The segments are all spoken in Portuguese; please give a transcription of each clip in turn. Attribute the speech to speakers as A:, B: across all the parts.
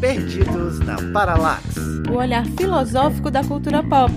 A: Perdidos na Paralax.
B: O olhar filosófico da cultura pop.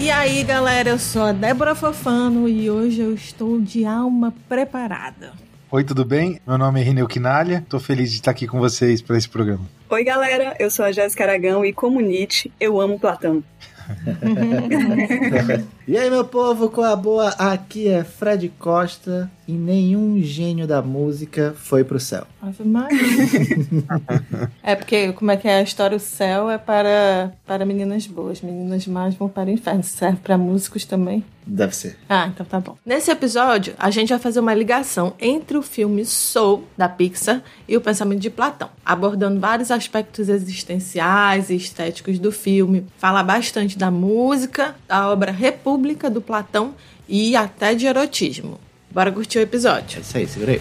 B: E aí, galera, eu sou a Débora Fofano e hoje eu estou de alma preparada.
C: Oi, tudo bem? Meu nome é Rineu Quinalha, tô feliz de estar aqui com vocês para esse programa.
D: Oi, galera, eu sou a Jéssica Aragão e como Nietzsche, eu amo Platão.
A: e aí, meu povo, qual a boa? Aqui é Fred Costa e nenhum gênio da música foi pro céu.
B: Ave Maria. é porque, como é que é a história? O céu é para, para meninas boas, meninas más vão para o inferno. Serve para músicos também?
A: Deve ser.
B: Ah, então tá bom. Nesse episódio, a gente vai fazer uma ligação entre o filme Soul, da Pixar, e o pensamento de Platão, abordando vários aspectos existenciais e estéticos do filme. Fala bastante da música, da obra República do Platão e até de erotismo. Bora curtir o episódio.
A: É isso aí, segura aí.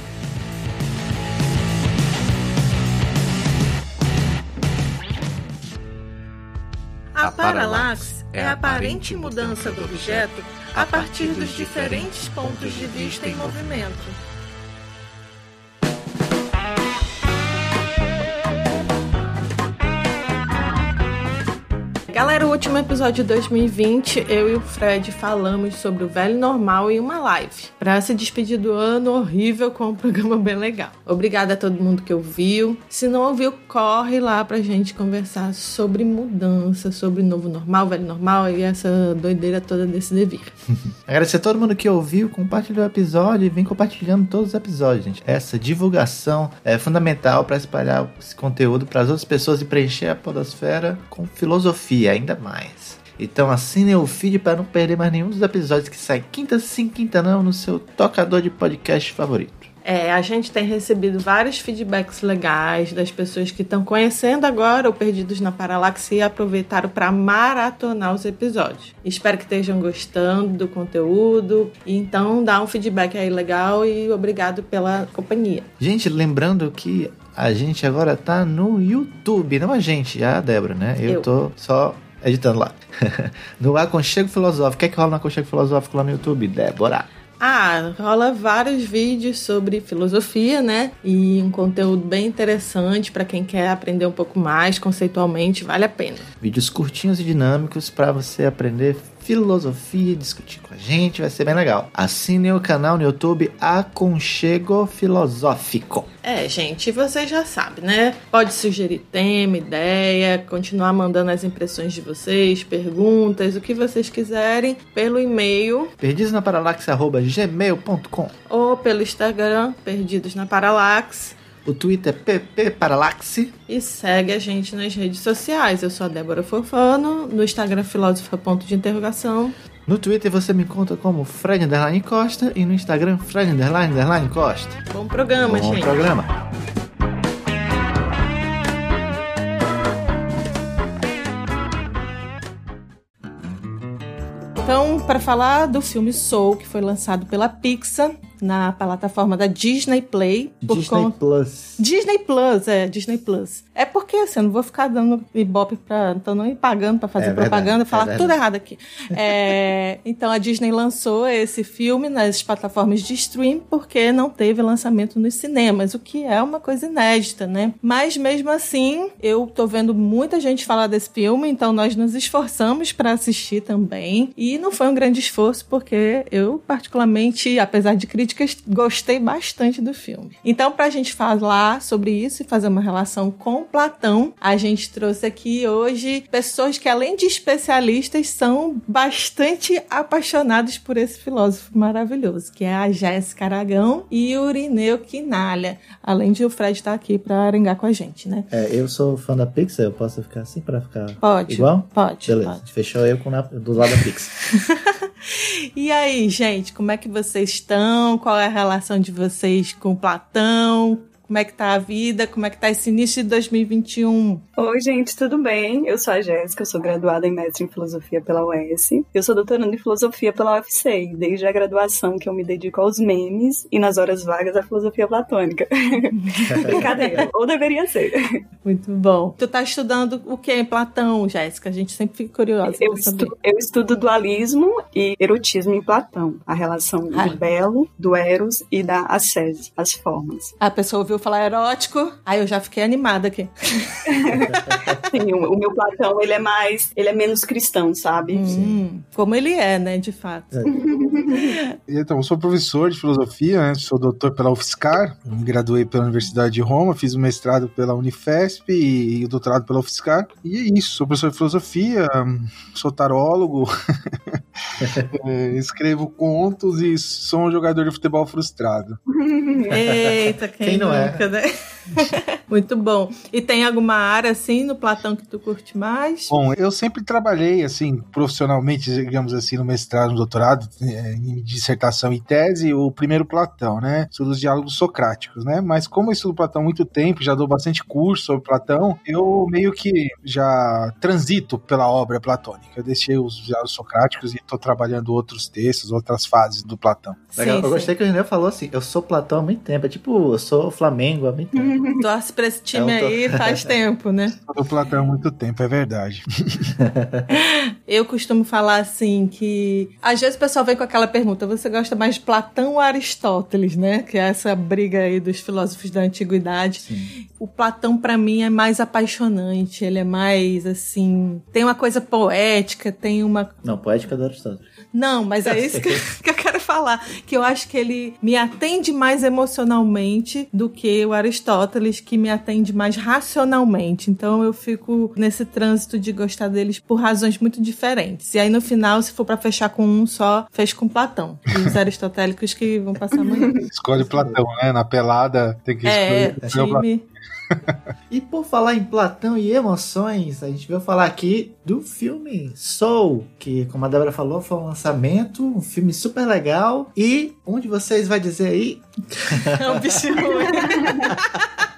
B: A paralaxe é a aparente mudança do objeto a partir dos diferentes pontos de vista em movimento. Galera, o último episódio de 2020, eu e o Fred falamos sobre o velho normal em uma live, para se despedir do ano horrível com um programa bem legal. Obrigada a todo mundo que ouviu. Se não ouviu, corre lá pra gente conversar sobre mudança, sobre novo normal, velho normal e essa doideira toda desse devir.
A: Agradecer a todo mundo que ouviu, compartilhou o episódio e vem compartilhando todos os episódios, gente. Essa divulgação é fundamental para espalhar esse conteúdo para as outras pessoas e preencher a podosfera com filosofia ainda mais. Então assine o feed para não perder mais nenhum dos episódios que sai quinta sim, quinta não no seu tocador de podcast favorito.
B: É, a gente tem recebido vários feedbacks legais das pessoas que estão conhecendo agora o Perdidos na Paralaxe e aproveitaram para maratonar os episódios. Espero que estejam gostando do conteúdo. Então dá um feedback aí legal e obrigado pela companhia.
A: Gente, lembrando que a gente agora tá no YouTube, não a gente, a Débora, né? Eu, Eu. tô só editando lá. no Aconchego Filosófico. O que é que rola no Aconchego Filosófico lá no YouTube? Débora.
B: Ah, rola vários vídeos sobre filosofia, né? E um conteúdo bem interessante para quem quer aprender um pouco mais conceitualmente, vale a pena.
A: Vídeos curtinhos e dinâmicos para você aprender filosofia, discutir com a gente, vai ser bem legal. Assine o canal no YouTube Aconchego Filosófico.
B: É, gente, vocês já sabem, né? Pode sugerir tema, ideia, continuar mandando as impressões de vocês, perguntas, o que vocês quiserem pelo e-mail
A: perdidosnaparalaxe@gmail.com
B: ou pelo Instagram Perdidos na Paralaxe
A: o Twitter é PP Paralaxe.
B: E segue a gente nas redes sociais. Eu sou a Débora Fofano, no Instagram Filósofa Ponto de Interrogação.
A: No Twitter você me encontra como Fred Underline Costa e no Instagram Fred Underline Underline Costa.
B: Bom programa,
A: Bom
B: gente.
A: Bom programa.
B: Então, para falar do filme Soul, que foi lançado pela Pixar, na plataforma da Disney Play.
A: Disney com... Plus.
B: Disney Plus, é, Disney Plus. É porque assim, eu não vou ficar dando ibope pra. Então não ir pagando pra fazer é propaganda, e falar é tudo errado aqui. É, então a Disney lançou esse filme nas plataformas de stream porque não teve lançamento nos cinemas, o que é uma coisa inédita, né? Mas mesmo assim, eu tô vendo muita gente falar desse filme, então nós nos esforçamos para assistir também. E não foi um grande esforço, porque eu, particularmente, apesar de crítica críticas, gostei bastante do filme. Então, para a gente falar sobre isso e fazer uma relação com Platão, a gente trouxe aqui hoje pessoas que, além de especialistas, são bastante apaixonados por esse filósofo maravilhoso, que é a Jéssica Aragão e o Irineu Quinalha. Além de o Fred estar aqui para arengar com a gente, né?
A: É, eu sou fã da Pixar, eu posso ficar assim para ficar
B: pode,
A: igual?
B: Pode.
A: Beleza,
B: pode.
A: fechou eu com na, do lado da Pixar.
B: e aí, gente, como é que vocês estão? Qual é a relação de vocês com Platão? Como é que tá a vida? Como é que tá esse início de 2021?
D: Oi, gente, tudo bem? Eu sou a Jéssica, eu sou graduada em mestre em filosofia pela UES. Eu sou doutoranda em filosofia pela UFC, desde a graduação que eu me dedico aos memes e nas horas vagas à filosofia platônica. Brincadeira, ou deveria ser.
B: Muito bom. Tu tá estudando o que em Platão, Jéssica? A gente sempre fica curiosa.
D: Eu, estu eu estudo dualismo e erotismo em Platão, a relação ah. do belo, do eros e da ascese, as formas.
B: A pessoa ouviu falar erótico, aí eu já fiquei animada aqui.
D: Sim, o, o, meu Platão, ele é mais, ele é menos cristão, sabe?
B: Hum, como ele é, né, de fato. É.
C: então, eu sou professor de filosofia, né? sou doutor pela UFSCar, me graduei pela Universidade de Roma, fiz o mestrado pela Unifesp e, e o doutorado pela UFSCar. E é isso, sou professor de filosofia, sou tarólogo, é, escrevo contos e sou um jogador de futebol frustrado.
B: Eita, quem, quem não é? Nunca, é? né? Muito bom. E tem alguma área assim no Platão que tu curte mais?
C: Bom, eu sempre trabalhei assim profissionalmente, digamos assim, no mestrado, no doutorado, é, em dissertação e tese, o primeiro Platão, né? Sobre os diálogos socráticos, né? Mas como eu estudo Platão há muito tempo, já dou bastante curso sobre Platão, eu meio que já transito pela obra platônica. Eu deixei os diálogos socráticos e estou trabalhando outros textos, outras fases do Platão.
A: Legal. Sim, eu gostei que o René falou assim: eu sou Platão há muito tempo. É tipo, eu sou Flamengo há muito tempo.
B: Torce pra esse time é, aí faz tempo, né?
C: Sou Platão há muito tempo, é verdade.
B: eu costumo falar assim que às vezes o pessoal vem com aquela pergunta: você gosta mais de Platão ou Aristóteles, né? Que é essa briga aí dos filósofos da antiguidade. Sim. O Platão, para mim, é mais apaixonante. Ele é mais assim. Tem uma coisa poética, tem uma.
A: Não, poética é do Aristóteles.
B: Não, mas é isso que, que, eu quero falar. Que eu acho que ele me atende mais emocionalmente do que o Aristóteles, que me atende mais racionalmente. Então eu fico nesse trânsito de gostar deles por razões muito diferentes. E aí no final, se for para fechar com um só, fecho com Platão. E os aristotélicos que vão passar amanhã.
C: Escolhe Platão, né? Na pelada tem que
B: é, escolher. É, time.
A: E por falar em Platão e emoções, a gente veio falar aqui do filme Soul, que, como a Débora falou, foi um lançamento, um filme super legal. E onde vocês vai dizer aí?
B: É um bicho ruim.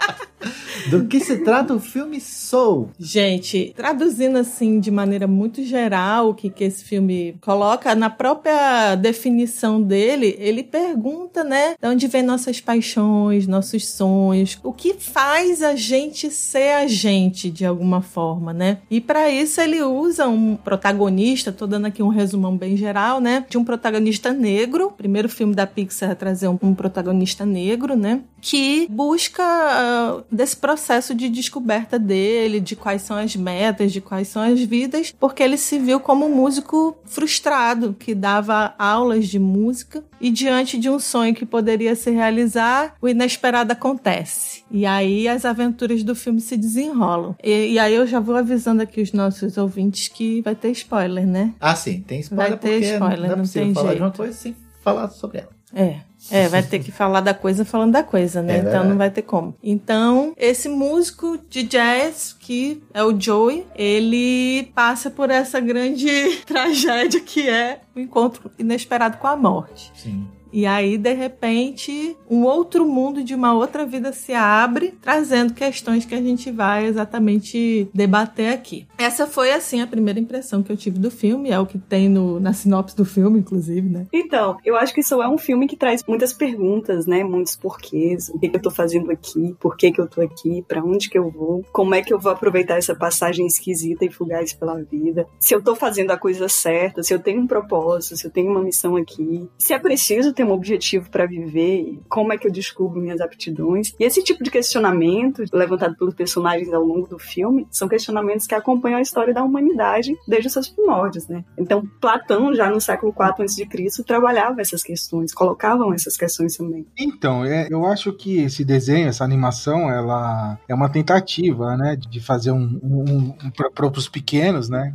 A: Do que se trata o filme Soul?
B: Gente, traduzindo assim de maneira muito geral o que, que esse filme coloca, na própria definição dele, ele pergunta, né, de onde vem nossas paixões, nossos sonhos, o que faz a gente ser a gente de alguma forma, né? E para isso ele usa um protagonista, tô dando aqui um resumão bem geral, né, de um protagonista negro, primeiro filme da Pixar a trazer um, um protagonista negro, né, que busca uh, desse processo de descoberta dele, de quais são as metas, de quais são as vidas, porque ele se viu como um músico frustrado, que dava aulas de música e diante de um sonho que poderia se realizar, o inesperado acontece. E aí as aventuras do filme se desenrolam. E, e aí eu já vou avisando aqui os nossos ouvintes que vai ter spoiler, né?
A: Ah, sim, tem spoiler.
B: Vai ter spoiler, não, não tem
A: falar
B: jeito.
A: de uma coisa sem falar sobre ela.
B: É. É, vai ter que falar da coisa falando da coisa, né? É, então não vai ter como. Então, esse músico de jazz, que é o Joey, ele passa por essa grande tragédia que é o encontro inesperado com a morte.
A: Sim.
B: E aí, de repente, um outro mundo de uma outra vida se abre, trazendo questões que a gente vai exatamente debater aqui. Essa foi, assim, a primeira impressão que eu tive do filme, é o que tem no, na sinopse do filme, inclusive, né?
D: Então, eu acho que isso é um filme que traz muitas perguntas, né? Muitos porquês. O que, eu tô fazendo aqui? Por que, que eu tô aqui? Para onde que eu vou? Como é que eu vou aproveitar essa passagem esquisita e fugaz pela vida? Se eu tô fazendo a coisa certa, se eu tenho um propósito, se eu tenho uma missão aqui, se é preciso ter ter um objetivo para viver, como é que eu descubro minhas aptidões. E esse tipo de questionamento levantado pelos personagens ao longo do filme são questionamentos que acompanham a história da humanidade desde os seus primórdios, né? Então, Platão, já no século IV a.C., trabalhava essas questões, colocavam essas questões também.
C: Então, é, eu acho que esse desenho, essa animação, ela é uma tentativa, né, de fazer um, um, um para os pequenos, né,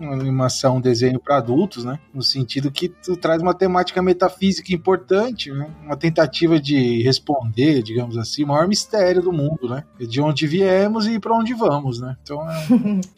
C: uma animação, um desenho para adultos, né? No sentido que tu traz uma temática metafísica importante, né? Uma tentativa de responder, digamos assim, o maior mistério do mundo, né? De onde viemos e para onde vamos, né? Então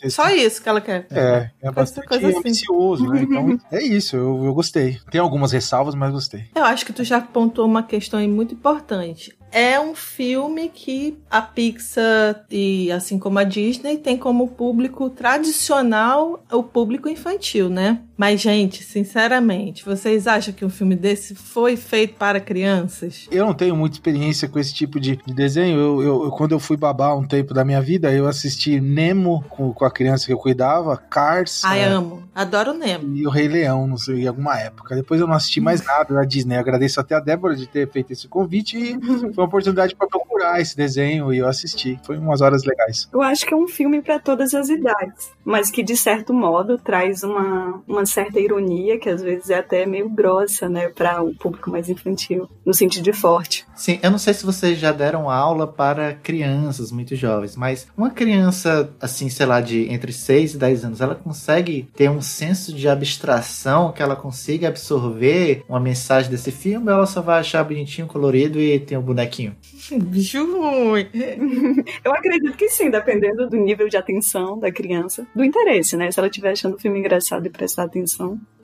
B: é, Só isso que ela quer.
C: É, é bastante coisa assim. ambicioso, né? Então é isso, eu, eu gostei. Tem algumas ressalvas, mas gostei.
B: Eu acho que tu já pontuou uma questão aí muito importante é um filme que a Pixar e assim como a Disney tem como público tradicional o público infantil, né? Mas, gente, sinceramente, vocês acham que um filme desse foi feito para crianças?
C: Eu não tenho muita experiência com esse tipo de, desenho. Eu, eu, eu, quando eu fui babar um tempo da minha vida, eu assisti Nemo com, com a criança que eu cuidava, Cars.
B: Ai, é, amo. Adoro Nemo.
C: E o Rei Leão, não sei, em alguma época. Depois eu não assisti mais nada da Disney. Eu agradeço até a Débora de ter feito esse convite e foi uma oportunidade para procurar esse desenho e eu assisti. Foi umas horas legais.
D: Eu acho que é um filme para todas as idades, mas que de certo modo traz uma, uma certa ironia que às vezes é até meio grossa, né, para o público mais infantil, no sentido de forte.
A: Sim, eu não sei se vocês já deram aula para crianças muito jovens, mas uma criança, assim, sei lá, de entre 6 e 10 anos, ela consegue ter um senso de abstração que ela consiga absorver uma mensagem desse filme ou ela só vai achar bonitinho, colorido e tem um bonequinho?
B: Bicho ruim.
D: Eu acredito que sim, dependendo do nível de atenção da criança, do interesse, né? Se ela estiver achando o filme engraçado e prestar atenção,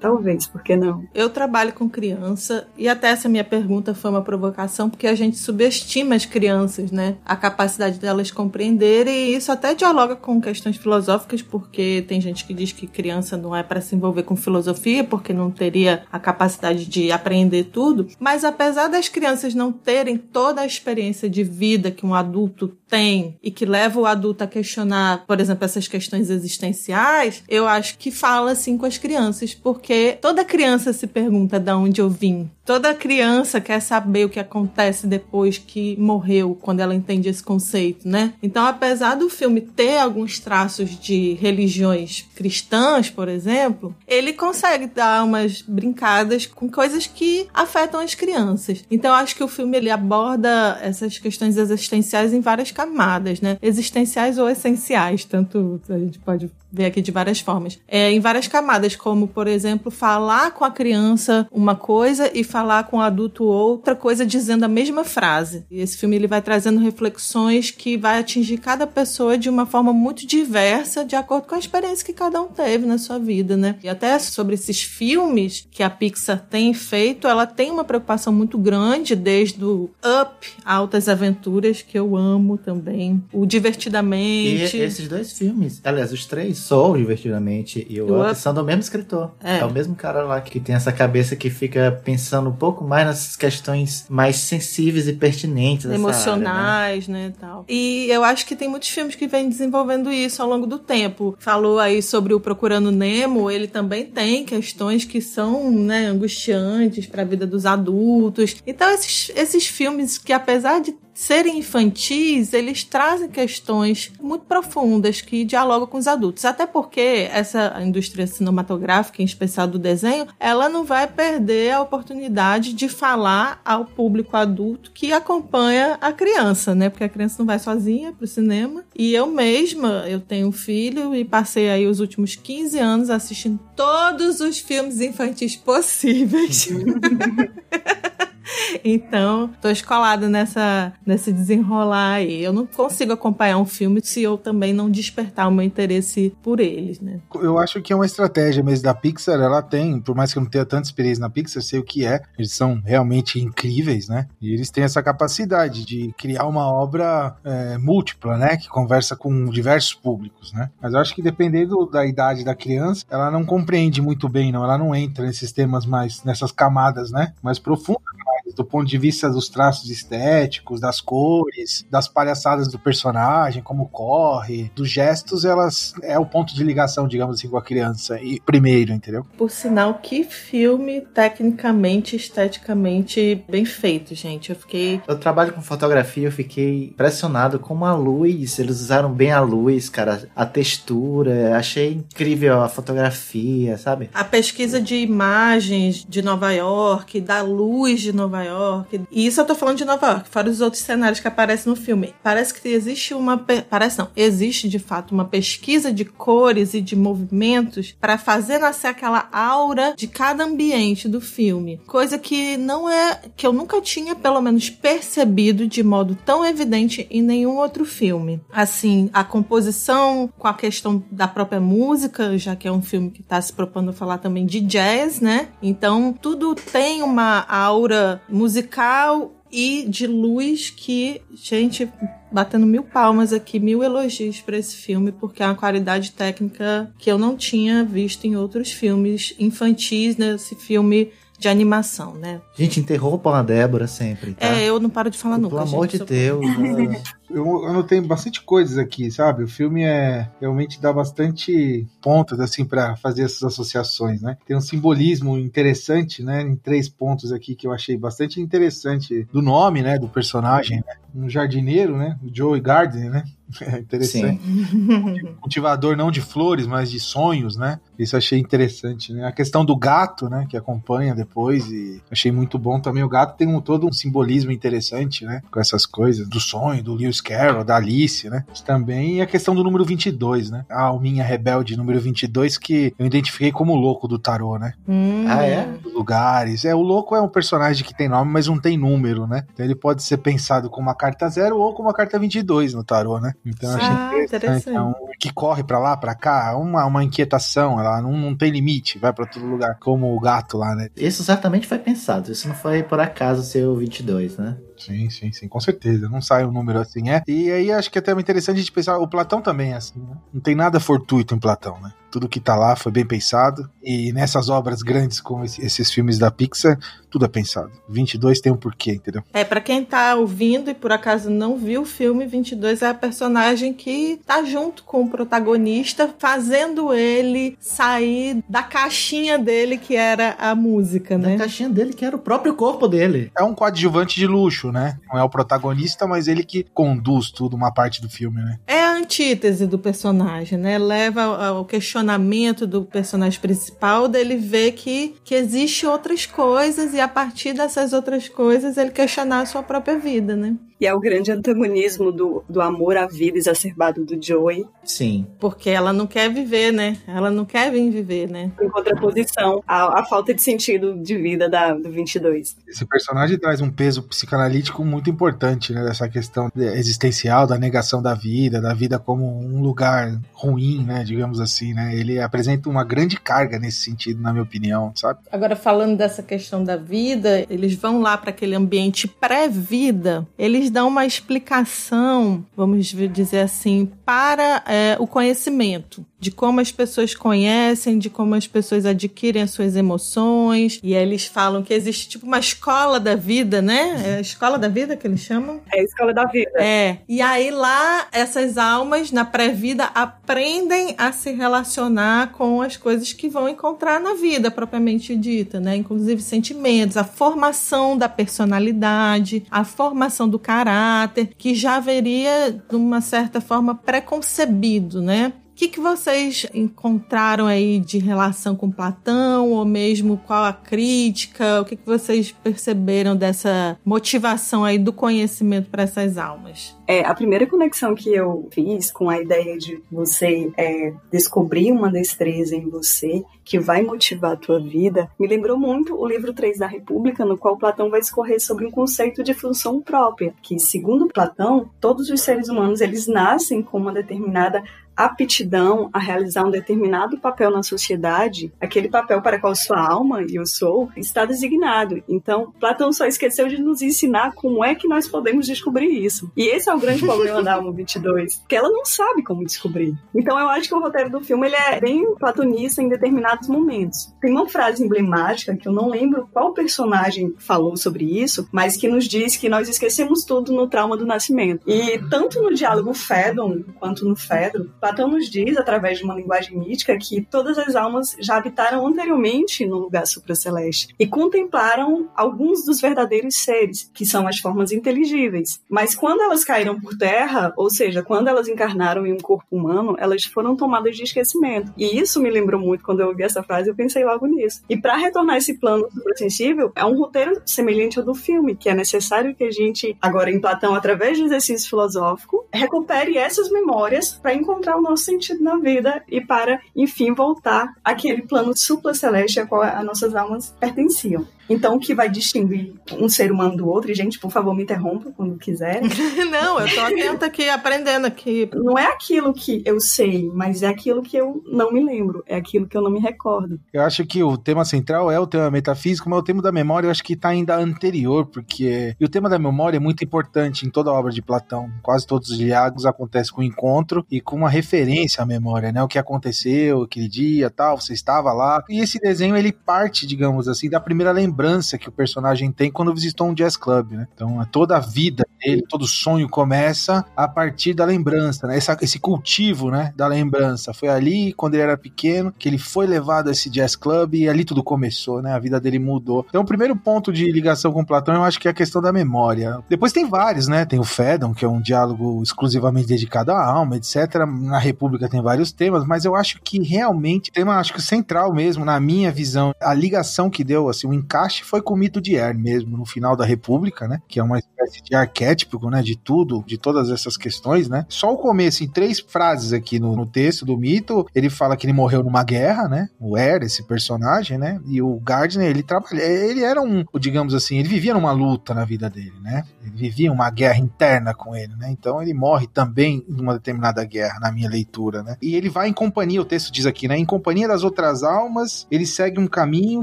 D: talvez, por que não?
B: Eu trabalho com criança e até essa minha pergunta foi uma provocação porque a gente subestima as crianças, né? A capacidade delas compreenderem e isso até dialoga com questões filosóficas, porque tem gente que diz que criança não é para se envolver com filosofia porque não teria a capacidade de aprender tudo. Mas apesar das crianças não terem toda a experiência de vida que um adulto tem e que leva o adulto a questionar, por exemplo, essas questões existenciais, eu acho que fala assim com as crianças, porque toda criança se pergunta de onde eu vim. Toda criança quer saber o que acontece depois que morreu, quando ela entende esse conceito, né? Então, apesar do filme ter alguns traços de religiões cristãs, por exemplo, ele consegue dar umas brincadas com coisas que afetam as crianças. Então, acho que o filme ele aborda essas questões existenciais em várias camadas, né? Existenciais ou essenciais, tanto a gente pode ver aqui de várias formas. É, em várias camadas, como, por exemplo, falar com a criança uma coisa e falar com o adulto outra coisa dizendo a mesma frase. E esse filme ele vai trazendo reflexões que vai atingir cada pessoa de uma forma muito diversa, de acordo com a experiência que cada um teve na sua vida, né? E até sobre esses filmes que a Pixar tem feito, ela tem uma preocupação muito grande, desde o Up, Altas Aventuras, que eu amo também, o Divertidamente.
A: E esses dois filmes, aliás, os três, Soul, Divertidamente, e o, Up, Up, são do mesmo escritor. É. é o mesmo cara lá que tem essa cabeça que fica pensando um pouco mais nas questões mais sensíveis e pertinentes.
B: Emocionais,
A: área,
B: né? né tal. E eu acho que tem muitos filmes que vêm desenvolvendo isso ao longo do tempo. Falou aí sobre o Procurando Nemo, ele também tem questões que são, né, angustiantes para a vida dos adultos. Então, esses, esses filmes que, apesar de serem infantis, eles trazem questões muito profundas que dialogam com os adultos. Até porque essa indústria cinematográfica, em especial do desenho, ela não vai perder a oportunidade de falar ao público adulto que acompanha a criança, né? Porque a criança não vai sozinha pro cinema. E eu mesma, eu tenho um filho e passei aí os últimos 15 anos assistindo todos os filmes infantis possíveis. Então, tô escolada nessa, nesse desenrolar aí. Eu não consigo acompanhar um filme se eu também não despertar o meu interesse por eles, né?
C: Eu acho que é uma estratégia mesmo da Pixar. Ela tem, por mais que eu não tenha tanta experiência na Pixar, sei o que é. Eles são realmente incríveis, né? E eles têm essa capacidade de criar uma obra é, múltipla, né? Que conversa com diversos públicos, né? Mas eu acho que dependendo da idade da criança, ela não compreende muito bem, não. Ela não entra nesses temas mais, nessas camadas, né? Mais profundas do ponto de vista dos traços estéticos, das cores, das palhaçadas do personagem, como corre, dos gestos, elas é o ponto de ligação, digamos assim, com a criança e primeiro, entendeu?
B: Por sinal, que filme tecnicamente, esteticamente bem feito, gente. Eu fiquei.
A: Eu trabalho com fotografia, eu fiquei impressionado com a luz. Eles usaram bem a luz, cara, a textura. Achei incrível a fotografia, sabe?
B: A pesquisa de imagens de Nova York, da luz de Nova York. E isso eu tô falando de Nova York, fora os outros cenários que aparecem no filme. Parece que existe uma. Parece não, existe de fato uma pesquisa de cores e de movimentos para fazer nascer aquela aura de cada ambiente do filme. Coisa que não é. que eu nunca tinha, pelo menos, percebido de modo tão evidente em nenhum outro filme. Assim, a composição com a questão da própria música, já que é um filme que tá se propondo falar também de jazz, né? Então, tudo tem uma aura musical e de luz que, gente, batendo mil palmas aqui, mil elogios para esse filme, porque é uma qualidade técnica que eu não tinha visto em outros filmes infantis, nesse filme de animação, né?
A: Gente, interrompam a Débora sempre, tá?
B: É, eu não paro de falar nunca.
A: Pelo amor
B: gente,
A: de Deus.
C: Eu anotei bastante coisas aqui, sabe? O filme é realmente dá bastante pontos assim para fazer essas associações, né? Tem um simbolismo interessante, né? Em três pontos aqui que eu achei bastante interessante do nome, né? Do personagem, né? Um jardineiro, né? O Joey Gardner, né? É interessante. Sim. Cultivador não de flores, mas de sonhos, né? Isso achei interessante, né? A questão do gato, né? Que acompanha depois e achei muito bom também. O gato tem um, todo um simbolismo interessante, né? Com essas coisas do sonho, do Lewis Carroll, da Alice, né? Também a questão do número 22, né? A alminha rebelde número 22 que eu identifiquei como o louco do tarô, né?
B: Hum.
A: Ah, é?
C: Lugares. É, o louco é um personagem que tem nome, mas não tem número, né? Então ele pode ser pensado como uma carta zero ou como uma carta 22 no tarô, né? Então eu achei
B: Ah,
C: interessante.
B: interessante.
C: É um que corre pra lá, pra cá, uma, uma inquietação, ela não, não tem limite, vai pra todo lugar, como o gato lá, né?
A: Isso certamente foi pensado. Isso não foi por acaso ser o 22, né?
C: Sim, sim, sim, com certeza. Não sai um número assim, é. E aí acho que é até interessante a gente pensar, o Platão também é assim, né? Não tem nada fortuito em Platão, né? Tudo que tá lá foi bem pensado. E nessas obras grandes como esse- esses filmes da Pixar, tudo é pensado. 22 tem um porquê, entendeu?
B: É, pra quem tá ouvindo e por acaso não viu o filme, 22 é a personagem que tá junto com o protagonista, fazendo ele sair da caixinha dele, que era a música,
A: Na
B: né?
A: caixinha dele, que era o próprio corpo dele.
C: É um coadjuvante de luxo, né? Não é o protagonista, mas ele que conduz tudo, uma parte do filme, né?
B: É a antítese do personagem, né? Leva ao ao questionamento do personagem principal dele ver que, que existe outras coisas e a partir dessas outras coisas ele questionar a sua própria vida, né?
D: E é o grande antagonismo do, do amor à vida exacerbado do Joey,
A: Sim.
B: Porque ela não quer viver, né? Ela não quer vir viver, né?
D: em contraposição à, à falta de sentido de vida da, do 22.
C: Esse personagem traz um peso psicanalítico muito importante, né? Dessa questão existencial, da negação da vida, da vida como um lugar ruim, né? Digamos assim, né? Ele apresenta uma grande carga nesse sentido, na minha opinião, sabe?
B: Agora, falando dessa questão da vida, eles vão lá para aquele ambiente pré-vida, eles dão uma explicação, vamos dizer assim, para é, o conhecimento. De como as pessoas conhecem, de como as pessoas adquirem as suas emoções. E aí eles falam que existe tipo uma escola da vida, né? É a escola da vida que eles chamam?
D: É a escola da vida.
B: É. E aí lá, essas almas, na pré-vida, aprendem a se relacionar com as coisas que vão encontrar na vida, propriamente dita, né? Inclusive sentimentos, a formação da personalidade, a formação do caráter, que já haveria, de uma certa forma, preconcebido, né? O que, que vocês encontraram aí de relação com Platão, ou mesmo qual a crítica? O que, que vocês perceberam dessa motivação aí do conhecimento para essas almas?
D: É, a primeira conexão que eu fiz com a ideia de você é, descobrir uma destreza em você que vai motivar a tua vida, me lembrou muito o livro 3 da República, no qual Platão vai discorrer sobre um conceito de função própria, que segundo Platão, todos os seres humanos eles nascem com uma determinada aptidão a realizar um determinado papel na sociedade, aquele papel para qual sua alma e eu sou está designado. Então, Platão só esqueceu de nos ensinar como é que nós podemos descobrir isso. E esse é o grande problema da alma 22, que ela não sabe como descobrir. Então, eu acho que o roteiro do filme ele é bem platonista em determinados momentos. Tem uma frase emblemática que eu não lembro qual personagem falou sobre isso, mas que nos diz que nós esquecemos tudo no trauma do nascimento. E tanto no diálogo Fedon quanto no Fedro, Platão nos diz, através de uma linguagem mítica, que todas as almas já habitaram anteriormente no lugar supraceleste e contemplaram alguns dos verdadeiros seres, que são as formas inteligíveis. Mas quando elas caíram por terra, ou seja, quando elas encarnaram em um corpo humano, elas foram tomadas de esquecimento. E isso me lembrou muito quando eu ouvi essa frase, eu pensei logo nisso. E para retornar esse plano suprassensível, é um roteiro semelhante ao do filme, que é necessário que a gente, agora em Platão, através do exercício filosófico, recupere essas memórias para encontrar o nosso sentido na vida e para, enfim, voltar àquele plano supraceleste a qual as nossas almas pertenciam. Então, o que vai distinguir um ser humano do outro, e gente, por favor, me interrompa quando quiser.
B: não, eu tô atenta aqui, aprendendo aqui.
D: Não é aquilo que eu sei, mas é aquilo que eu não me lembro, é aquilo que eu não me recordo.
C: Eu acho que o tema central é o tema metafísico, mas o tema da memória eu acho que está ainda anterior, porque. E o tema da memória é muito importante em toda a obra de Platão. Quase todos os diálogos acontecem com o encontro e com uma referência à memória, né? O que aconteceu aquele dia, tal, você estava lá. E esse desenho ele parte, digamos assim, da primeira lembrança que o personagem tem quando visitou um jazz club, né? Então, toda a vida dele, todo sonho começa a partir da lembrança, né? Essa, esse cultivo, né, da lembrança. Foi ali, quando ele era pequeno, que ele foi levado a esse jazz club e ali tudo começou, né? A vida dele mudou. Então, o primeiro ponto de ligação com Platão, eu acho que é a questão da memória. Depois tem vários, né? Tem o Fédon, que é um diálogo exclusivamente dedicado à alma, etc. Na República tem vários temas, mas eu acho que realmente, tema, acho que central mesmo, na minha visão, a ligação que deu, assim, o encaixe foi com o mito de Er mesmo, no final da República, né? Que é uma espécie de arquétipo, né? De tudo, de todas essas questões, né? Só o começo, em três frases aqui no, no texto do mito, ele fala que ele morreu numa guerra, né? O Er, esse personagem, né? E o Gardner, ele trabalha, ele era um, digamos assim, ele vivia numa luta na vida dele, né? Ele vivia uma guerra interna com ele, né? Então ele morre também numa determinada guerra, na minha leitura, né? E ele vai em companhia, o texto diz aqui, né? Em companhia das outras almas, ele segue um caminho,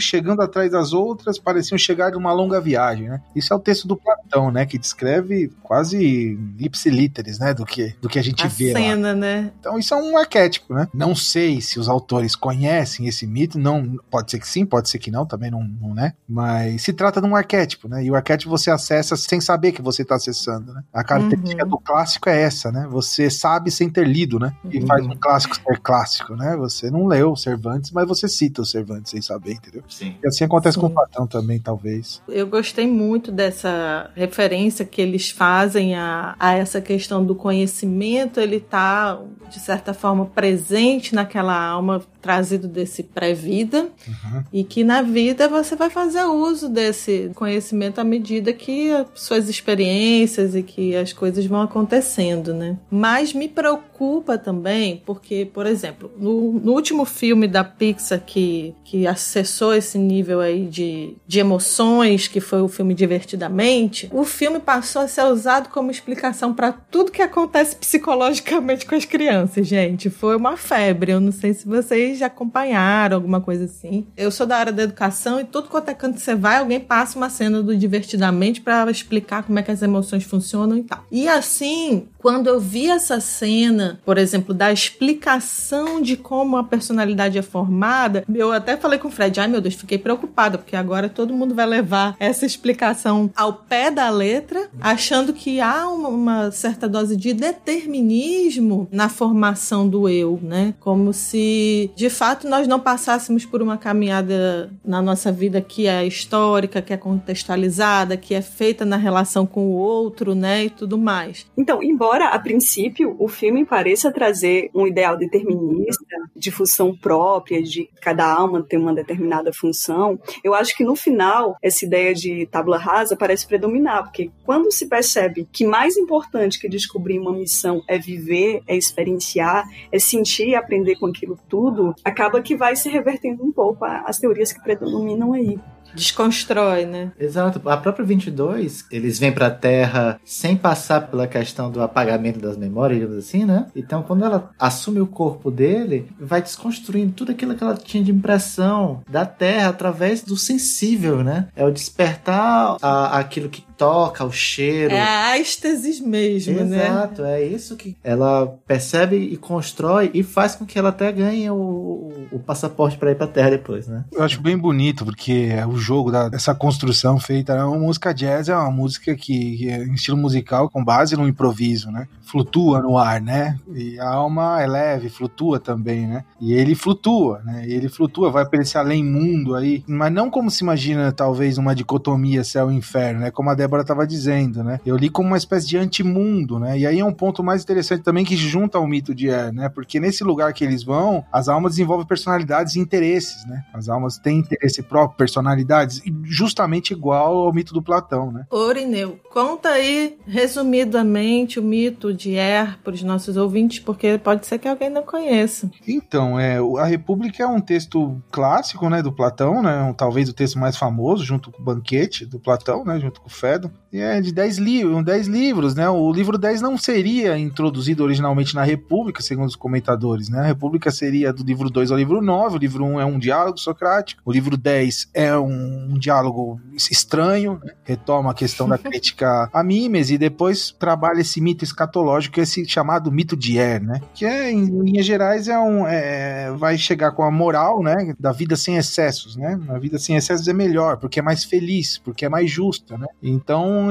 C: chegando atrás das outras, pareciam chegar de uma longa viagem, né? Isso é o texto do Platão, né? Que descreve quase ipsilíteres, né? Do que, do que a gente
B: a
C: vê
B: cena,
C: lá.
B: né?
C: Então isso é um arquétipo, né? Não sei se os autores conhecem esse mito, não pode ser que sim, pode ser que não, também não, não né? Mas se trata de um arquétipo, né? E o arquétipo você acessa sem saber que você está acessando, né? A característica uhum. do clássico é essa, né? Você sabe sem ter lido, né? E uhum. faz um clássico ser clássico, né? Você não leu o Cervantes, mas você cita o Cervantes sem saber, entendeu?
A: Sim.
C: E assim acontece Sim. com o Platão também, talvez.
B: Eu gostei muito dessa referência que eles fazem a, a essa questão do conhecimento, ele tá, de certa forma, presente naquela alma trazido desse pré-vida uhum. e que na vida você vai fazer uso desse conhecimento à medida que suas experiências e que as coisas vão acontecendo, né? Mas me preocupa também porque, por exemplo, no, no último filme da Pixar que, que acessou esse nível aí de, de emoções, que foi o filme Divertidamente, o filme passou a ser usado como explicação para tudo que acontece psicologicamente com as crianças, gente. Foi uma febre. Eu não sei se vocês já acompanharam alguma coisa assim. Eu sou da área da educação e tudo quanto é canto você vai, alguém passa uma cena do Divertidamente para explicar como é que as emoções funcionam e tal. E assim, quando eu vi essa cena, por exemplo, da explicação de como a personalidade é formada, eu até falei com o Fred, ai meu Deus, fiquei preocupada, porque agora todo mundo vai levar essa explicação ao pé da letra, achando que há uma, uma certa dose de determinismo na formação do eu, né? Como se de fato nós não passássemos por uma caminhada na nossa vida que é histórica, que é contextualizada, que é feita na relação com o outro, né? E tudo mais.
D: Então, embora a princípio o filme pareça trazer um ideal determinista, de função própria, de cada alma ter uma determinada função, eu acho que no final essa ideia de tábula rasa parece predominar, porque quando se percebe que mais importante que descobrir uma missão é viver, é experienciar, é sentir e aprender com aquilo tudo, acaba que vai se revertendo um pouco as teorias que predominam aí.
B: Desconstrói, né?
A: Exato. A própria 22, eles vêm pra Terra sem passar pela questão do apagamento das memórias, digamos assim, né? Então, quando ela assume o corpo dele, vai desconstruindo tudo aquilo que ela tinha de impressão da Terra através do sensível, né? É o despertar a, aquilo que toca, o cheiro.
B: É a êxtasis mesmo,
A: Exato,
B: né?
A: Exato, é isso que ela percebe e constrói e faz com que ela até ganhe o, o, o passaporte para ir pra Terra depois, né?
C: Eu acho bem bonito, porque o jogo da, dessa construção feita. É uma música jazz é uma música que, que é em estilo musical com base no improviso, né? Flutua no ar, né? E a alma é leve, flutua também, né? E ele flutua, né? E ele flutua, vai para esse além mundo aí, mas não como se imagina talvez uma dicotomia céu e inferno, né? Como a Débora Débora estava dizendo, né? Eu li como uma espécie de antimundo, né? E aí é um ponto mais interessante também que junta ao mito de Er, né? Porque nesse lugar que eles vão, as almas desenvolvem personalidades e interesses, né? As almas têm interesse próprio, personalidades, justamente igual ao mito do Platão, né?
B: Orineu, conta aí resumidamente o mito de Er para os nossos ouvintes, porque pode ser que alguém não conheça.
C: Então, é, a República é um texto clássico, né, do Platão, né? Talvez o texto mais famoso, junto com o Banquete do Platão, né, junto com o Fedon. É de 10 livros, 10 livros, né? O livro 10 não seria introduzido originalmente na República, segundo os comentadores, né? A República seria do livro 2 ao livro 9, o livro 1 é um diálogo socrático, o livro 10 é um, um diálogo estranho, né? retoma a questão da crítica a Mimes e depois trabalha esse mito escatológico, esse chamado mito de Er, né? Que é, em linhas gerais, é um, é, vai chegar com a moral, né? Da vida sem excessos, né? A vida sem excessos é melhor, porque é mais feliz, porque é mais justa, né? Então,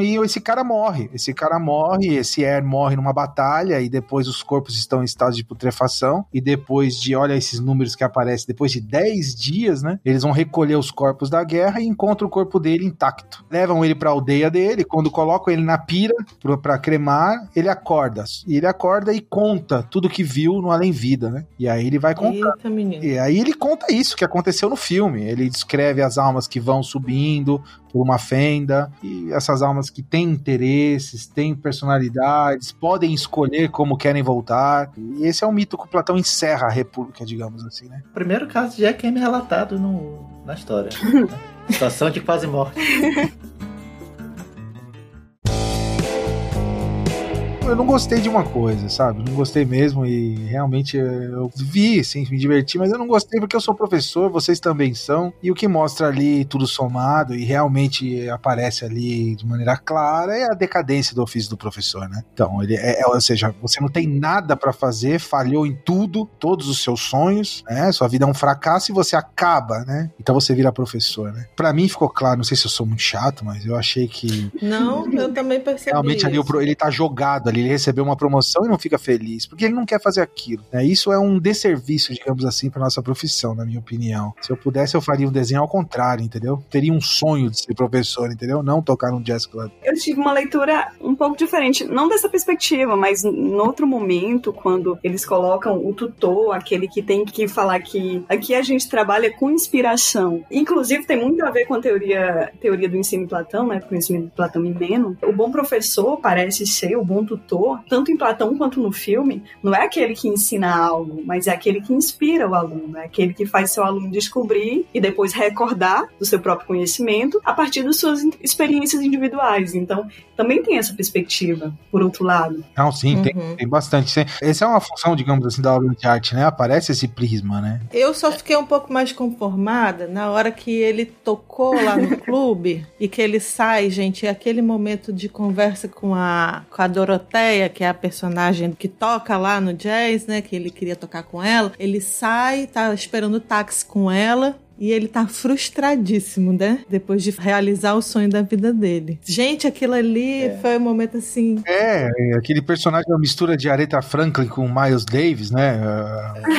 C: e esse cara morre, esse cara morre, esse Er morre numa batalha e depois os corpos estão em estado de putrefação e depois de, olha esses números que aparecem, depois de 10 dias, né? Eles vão recolher os corpos da guerra e encontram o corpo dele intacto. Levam ele para a aldeia dele, quando colocam ele na pira para cremar, ele acorda. E ele acorda e conta tudo que viu no além-vida, né? E aí ele vai contar. Eita, e aí ele conta isso que aconteceu no filme. Ele descreve as almas que vão subindo por uma fenda, e essas almas que têm interesses, têm personalidades, podem escolher como querem voltar. E esse é o mito que o Platão encerra a República, digamos assim, né?
A: O primeiro caso de Jack M relatado no, na história. né? Situação de quase morte.
C: eu não gostei de uma coisa, sabe? Não gostei mesmo e realmente eu vi, sim, me diverti, mas eu não gostei porque eu sou professor, vocês também são, e o que mostra ali tudo somado e realmente aparece ali de maneira clara é a decadência do ofício do professor, né? Então, ele é, é ou seja, você não tem nada para fazer, falhou em tudo, todos os seus sonhos, né? Sua vida é um fracasso e você acaba, né? Então você vira professor, né? Para mim ficou claro, não sei se eu sou muito chato, mas eu achei que
B: Não, eu também percebi.
C: Realmente ali ele tá jogado ali ele recebeu uma promoção e não fica feliz, porque ele não quer fazer aquilo. Né? Isso é um desserviço, digamos assim, para nossa profissão, na minha opinião. Se eu pudesse, eu faria um desenho ao contrário, entendeu? Teria um sonho de ser professor, entendeu? Não tocar no jazz club.
D: Eu tive uma leitura um pouco diferente, não dessa perspectiva, mas em outro momento, quando eles colocam o tutor, aquele que tem que falar que aqui a gente trabalha com inspiração. Inclusive, tem muito a ver com a teoria, teoria do ensino de Platão, né? Conhecimento de Platão e Meno. O bom professor parece ser o bom tutor tanto em Platão quanto no filme, não é aquele que ensina algo, mas é aquele que inspira o aluno, é aquele que faz seu aluno descobrir e depois recordar do seu próprio conhecimento a partir das suas experiências individuais. Então, também tem essa perspectiva, por outro lado.
C: Não, sim, uhum. tem, tem bastante. Essa é uma função, digamos assim, da obra de arte, né? Aparece esse prisma, né?
B: Eu só fiquei um pouco mais conformada na hora que ele tocou lá no clube e que ele sai, gente, aquele momento de conversa com a, com a Que é a personagem que toca lá no jazz, né? Que ele queria tocar com ela. Ele sai, tá esperando o táxi com ela. E ele tá frustradíssimo, né? Depois de realizar o sonho da vida dele. Gente, aquilo ali é. foi um momento assim.
C: É, aquele personagem é uma mistura de Aretha Franklin com Miles Davis, né?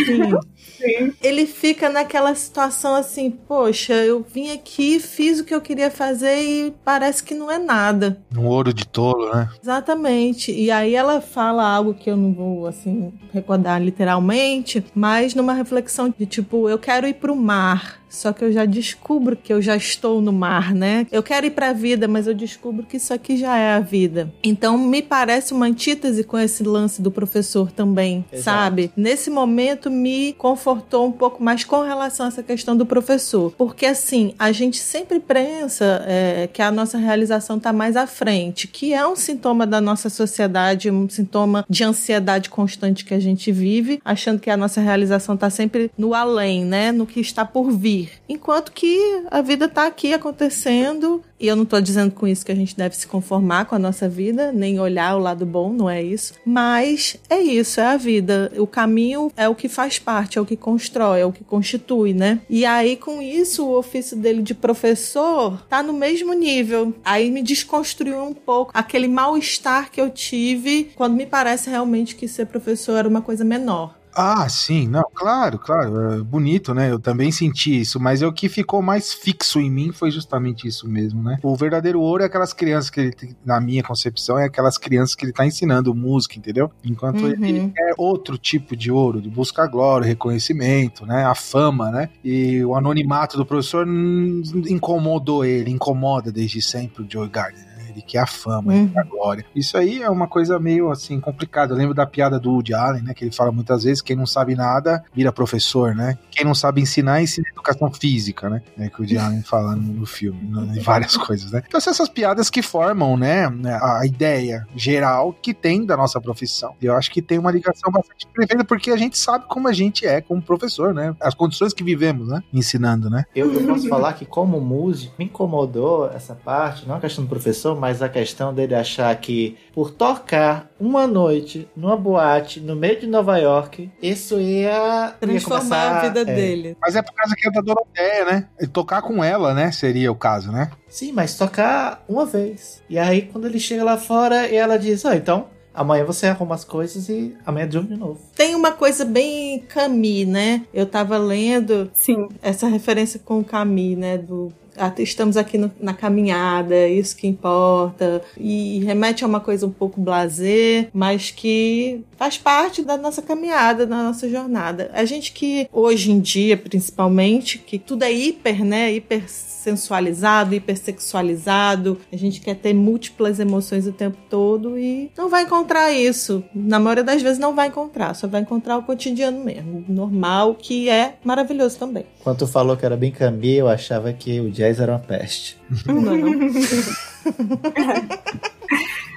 B: Sim. Sim. Ele fica naquela situação assim, poxa, eu vim aqui, fiz o que eu queria fazer e parece que não é nada.
C: Um ouro de tolo, né?
B: Exatamente. E aí ela fala algo que eu não vou, assim, recordar literalmente, mas numa reflexão de tipo, eu quero ir pro mar. Só que eu já descubro que eu já estou no mar, né? Eu quero ir para a vida, mas eu descubro que isso aqui já é a vida. Então me parece uma antítese com esse lance do professor também, Exato. sabe? Nesse momento me confortou um pouco mais com relação a essa questão do professor, porque assim a gente sempre pensa é, que a nossa realização está mais à frente, que é um sintoma da nossa sociedade, um sintoma de ansiedade constante que a gente vive, achando que a nossa realização está sempre no além, né? No que está por vir. Enquanto que a vida está aqui acontecendo, e eu não estou dizendo com isso que a gente deve se conformar com a nossa vida, nem olhar o lado bom, não é isso. Mas é isso, é a vida. O caminho é o que faz parte, é o que constrói, é o que constitui, né? E aí, com isso, o ofício dele de professor tá no mesmo nível. Aí me desconstruiu um pouco aquele mal-estar que eu tive quando me parece realmente que ser professor era uma coisa menor
C: Ah, sim, não, claro, claro, é bonito, né? Eu também senti isso, mas é o que ficou mais fixo em mim foi justamente isso mesmo, né? O verdadeiro ouro é aquelas crianças que ele, na minha concepção, é aquelas crianças que ele tá ensinando música, entendeu? Enquanto uhum. ele é outro tipo de ouro, de buscar glória, reconhecimento, né? A fama, né? E o anonimato do professor incomodou ele, incomoda desde sempre o Joe Gardner ele quer a fama, uhum. ele quer a glória. Isso aí é uma coisa meio assim complicada. Eu lembro da piada do Woody Allen, né? Que ele fala muitas vezes: quem não sabe nada vira professor, né? Quem não sabe ensinar, ensina educação física, né? É que o Woody Allen fala no, no filme, no, em várias coisas, né? Então, essas piadas que formam, né? A ideia geral que tem da nossa profissão. Eu acho que tem uma ligação bastante perfeita, porque a gente sabe como a gente é como professor, né? As condições que vivemos, né? Ensinando, né?
A: Eu, eu posso falar que, como músico, me incomodou essa parte, não a questão do professor, mas a questão dele achar que por tocar uma noite numa boate no meio de Nova York, isso ia
B: transformar ia começar, a vida
C: é.
B: dele.
C: Mas é por causa que é da Doroteia, né? E tocar com ela, né? Seria o caso, né?
A: Sim, mas tocar uma vez. E aí, quando ele chega lá fora, e ela diz: Ah, então Amanhã você arruma as coisas e amanhã de de novo.
B: Tem uma coisa bem Camille, né? Eu tava lendo
D: Sim.
B: essa referência com o Camille, né? Do estamos aqui no, na caminhada, isso que importa, e remete a uma coisa um pouco blazer, mas que faz parte da nossa caminhada, da nossa jornada. A gente que hoje em dia, principalmente, que tudo é hiper, né, hiper sensualizado, hipersexualizado, a gente quer ter múltiplas emoções o tempo todo e não vai encontrar isso. Na maioria das vezes não vai encontrar, só vai encontrar o cotidiano mesmo, normal, que é maravilhoso também.
A: Quando tu falou que era bem cambi, eu achava que o jazz era uma peste. Não, não.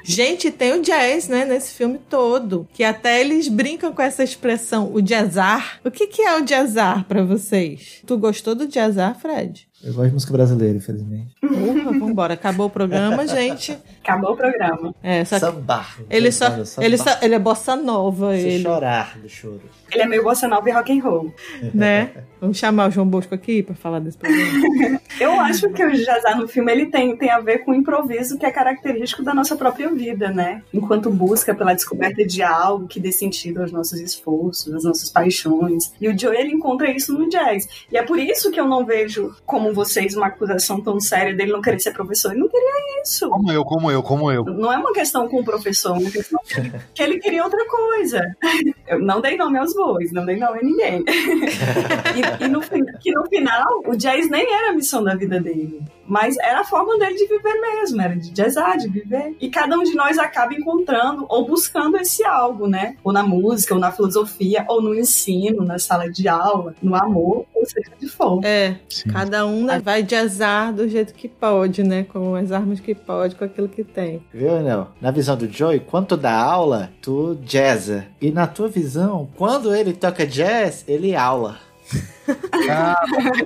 B: Gente, tem o jazz, né, nesse filme todo. Que até eles brincam com essa expressão, o jazzar. O que, que é o jazzar para vocês? Tu gostou do jazzar, Fred?
A: Eu gosto de música brasileira, infelizmente.
B: Ufa, vambora. Acabou o programa, gente.
D: Acabou o programa.
B: É,
A: só Samba.
B: Ele, só, ele, só, ele é bossa nova.
A: Se
B: ele.
A: chorar do choro.
D: Ele é meio bossa nova e rock and roll.
B: Né? Vamos chamar o João Bosco aqui para falar desse programa.
D: Eu acho que o jazzar no filme ele tem, tem a ver com o improviso que é característico da nossa própria vida, né? Enquanto busca pela descoberta de algo que dê sentido aos nossos esforços, às nossas paixões. E o Joe ele encontra isso no jazz. E é por isso que eu não vejo como vocês uma acusação tão séria dele não querer ser professor. Ele não queria isso.
C: Como eu, como eu, como eu.
D: Não é uma questão com o professor, é uma questão que ele queria outra coisa. Eu não dei nome aos bois, não dei nome a ninguém. e, e no, que no final, o jazz nem era a missão da vida dele. Mas era a forma dele de viver mesmo, era de jazzar, de viver. E cada um de nós acaba encontrando ou buscando esse algo, né? Ou na música, ou na filosofia, ou no ensino, na sala de aula, no amor, ou seja de for.
B: É, Sim. cada um né, vai jazzar do jeito que pode, né? Com as armas que pode, com aquilo que tem.
A: Viu, não? Na visão do Joey, quando tu dá aula, tu jazza. E na tua visão, quando ele toca jazz, ele aula.
C: Ah,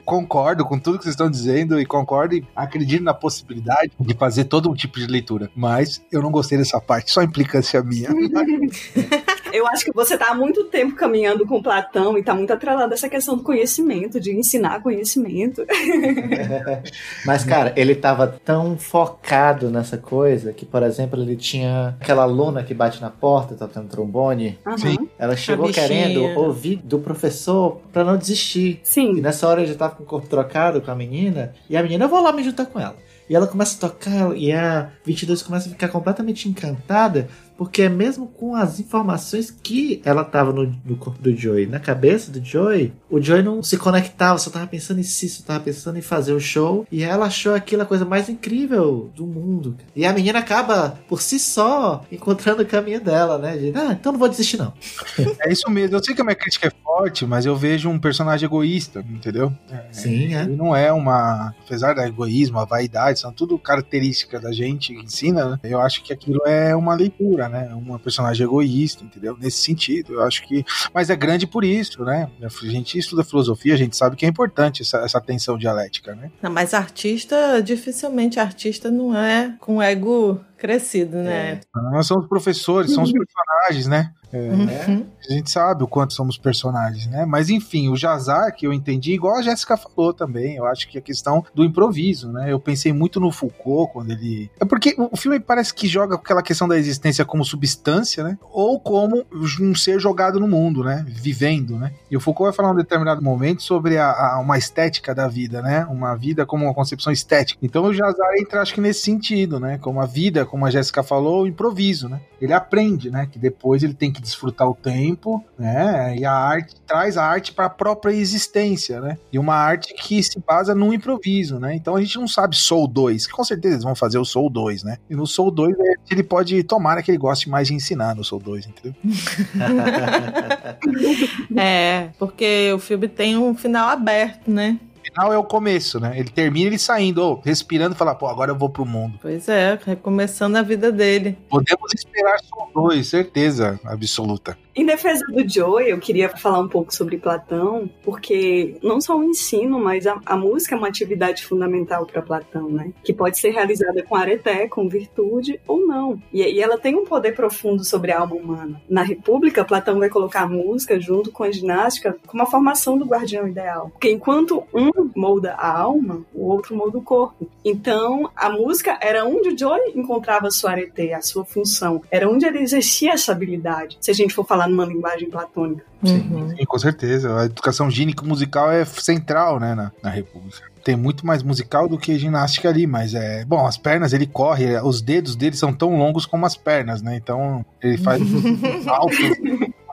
C: concordo com tudo que vocês estão dizendo e concordo e acredito na possibilidade de fazer todo um tipo de leitura. Mas eu não gostei dessa parte, só implicância minha.
D: Eu acho que você está há muito tempo caminhando com Platão e está muito atrelado a essa questão do conhecimento, de ensinar conhecimento.
A: Mas, cara, ele estava tão focado nessa coisa que, por exemplo, ele tinha aquela aluna que bate na porta, tocando trombone.
D: Uhum.
A: Ela chegou querendo ouvir do professor para não desistir.
D: Sim.
A: E nessa hora ele já estava com o corpo trocado com a menina. E a menina, eu vou lá me juntar com ela. E ela começa a tocar e a 22 começa a ficar completamente encantada porque é mesmo com as informações que ela tava no, no, corpo do Joey, na cabeça do Joey, o Joey não se conectava, só tava pensando em si, só tava pensando em fazer o show. E ela achou aquilo a coisa mais incrível do mundo. E a menina acaba, por si só, encontrando o caminho dela, né? De, ah, então não vou desistir, não.
C: É isso mesmo. Eu sei que a minha crítica é forte, mas eu vejo um personagem egoísta, entendeu?
A: Sim, é.
C: Ele não é uma. Apesar do egoísmo, a vaidade, são tudo características da gente que ensina, né? Eu acho que aquilo é uma leitura, né? Uma personagem egoísta, entendeu? Nesse sentido, eu acho que. Mas é grande por isso, né? A gente estuda filosofia, a gente sabe que é importante essa, essa tensão dialética, né?
B: Não, mas artista, dificilmente artista não é com ego crescido, né?
C: É. Nós somos professores, somos personagens, né? É, uhum. A gente sabe o quanto somos personagens, né? Mas enfim, o Jazar, que eu entendi, igual a Jéssica falou também, eu acho que a questão do improviso, né? Eu pensei muito no Foucault quando ele. É porque o filme parece que joga aquela questão da existência como substância, né? Ou como um ser jogado no mundo, né? Vivendo, né? E o Foucault vai falar em um determinado momento sobre a, a, uma estética da vida, né? Uma vida como uma concepção estética. Então o Jazar entra, acho que nesse sentido, né? Como a vida, como a Jéssica falou, o improviso, né? Ele aprende, né? Que depois ele tem que desfrutar o tempo, né? E a arte traz a arte para a própria existência, né? E uma arte que se basa no improviso, né? Então a gente não sabe Soul 2, com certeza eles vão fazer o Soul 2, né? E no Soul 2 é, ele pode tomar que ele goste mais de ensinar no Soul 2, entendeu?
B: é, porque o filme tem um final aberto, né?
C: Final é o começo, né? Ele termina ele saindo, oh, respirando e fala, pô, agora eu vou pro mundo.
B: Pois é, recomeçando a vida dele.
C: Podemos esperar só dois, certeza absoluta.
D: Em defesa do Joe, eu queria falar um pouco sobre Platão, porque não só o ensino, mas a, a música é uma atividade fundamental para Platão, né? Que pode ser realizada com areté, com virtude ou não. E, e, ela tem um poder profundo sobre a alma humana. Na República, Platão vai colocar a música junto com a ginástica como a formação do guardião ideal. Porque enquanto um molda a alma, o outro molda o corpo. Então, a música era onde o Joe encontrava sua areté, a sua função. Era onde ele exercia essa habilidade. Se a gente for falar numa linguagem platônica.
C: Sim, uhum. sim, com certeza. A educação gínica musical é central, né, na, na República tem muito mais musical do que ginástica ali, mas é. Bom, as pernas ele corre, os dedos dele são tão longos como as pernas, né? Então ele faz altos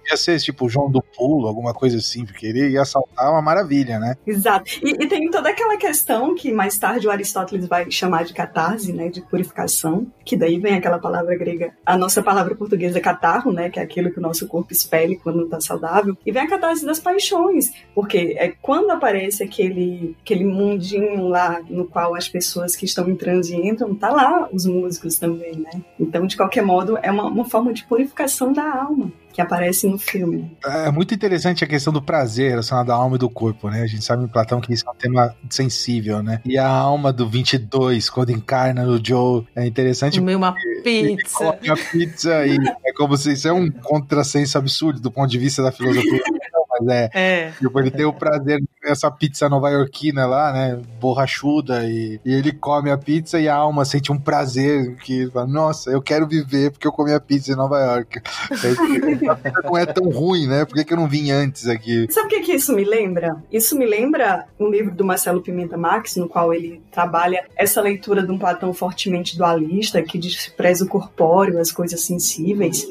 C: podia ser tipo João do Pulo, alguma coisa assim, porque ele ia saltar uma maravilha, né?
D: Exato. E, e, tem toda aquela questão que mais tarde o Aristóteles vai chamar de catarse, né? De purificação, que daí vem aquela palavra grega, a nossa palavra portuguesa catarro, né? Que é aquilo que o nosso corpo expele quando não tá saudável. E vem a catarse das paixões, porque é quando aparece aquele, aquele mundinho lá no qual as pessoas que estão em transe entram, tá lá os músicos também, né? Então, de qualquer modo, é uma, uma forma de purificação da alma que aparece no filme.
C: É muito interessante a questão do prazer relacionado à alma e do corpo, né? A gente sabe em Platão que isso é um tema sensível, né? E a alma do 22, quando encarna no Joe, é interessante.
B: Comer uma pizza.
C: Come a pizza e é como se isso é um contrassenso absurdo do ponto de vista da filosofia. mas é, é. Tipo, ele tem o prazer essa pizza nova-iorquina lá, né? Borrachuda, e, e, ele come a pizza e a alma sente um prazer que fala, nossa, eu quero viver porque eu comi a pizza em Nova York. não é tão ruim, né? Por que, que eu não vim antes aqui?
D: Sabe o que, que isso me lembra? Isso me lembra um livro do Marcelo Pimenta Marx, no qual ele trabalha essa leitura de um Platão fortemente dualista, que despreza o corpóreo, as coisas sensíveis.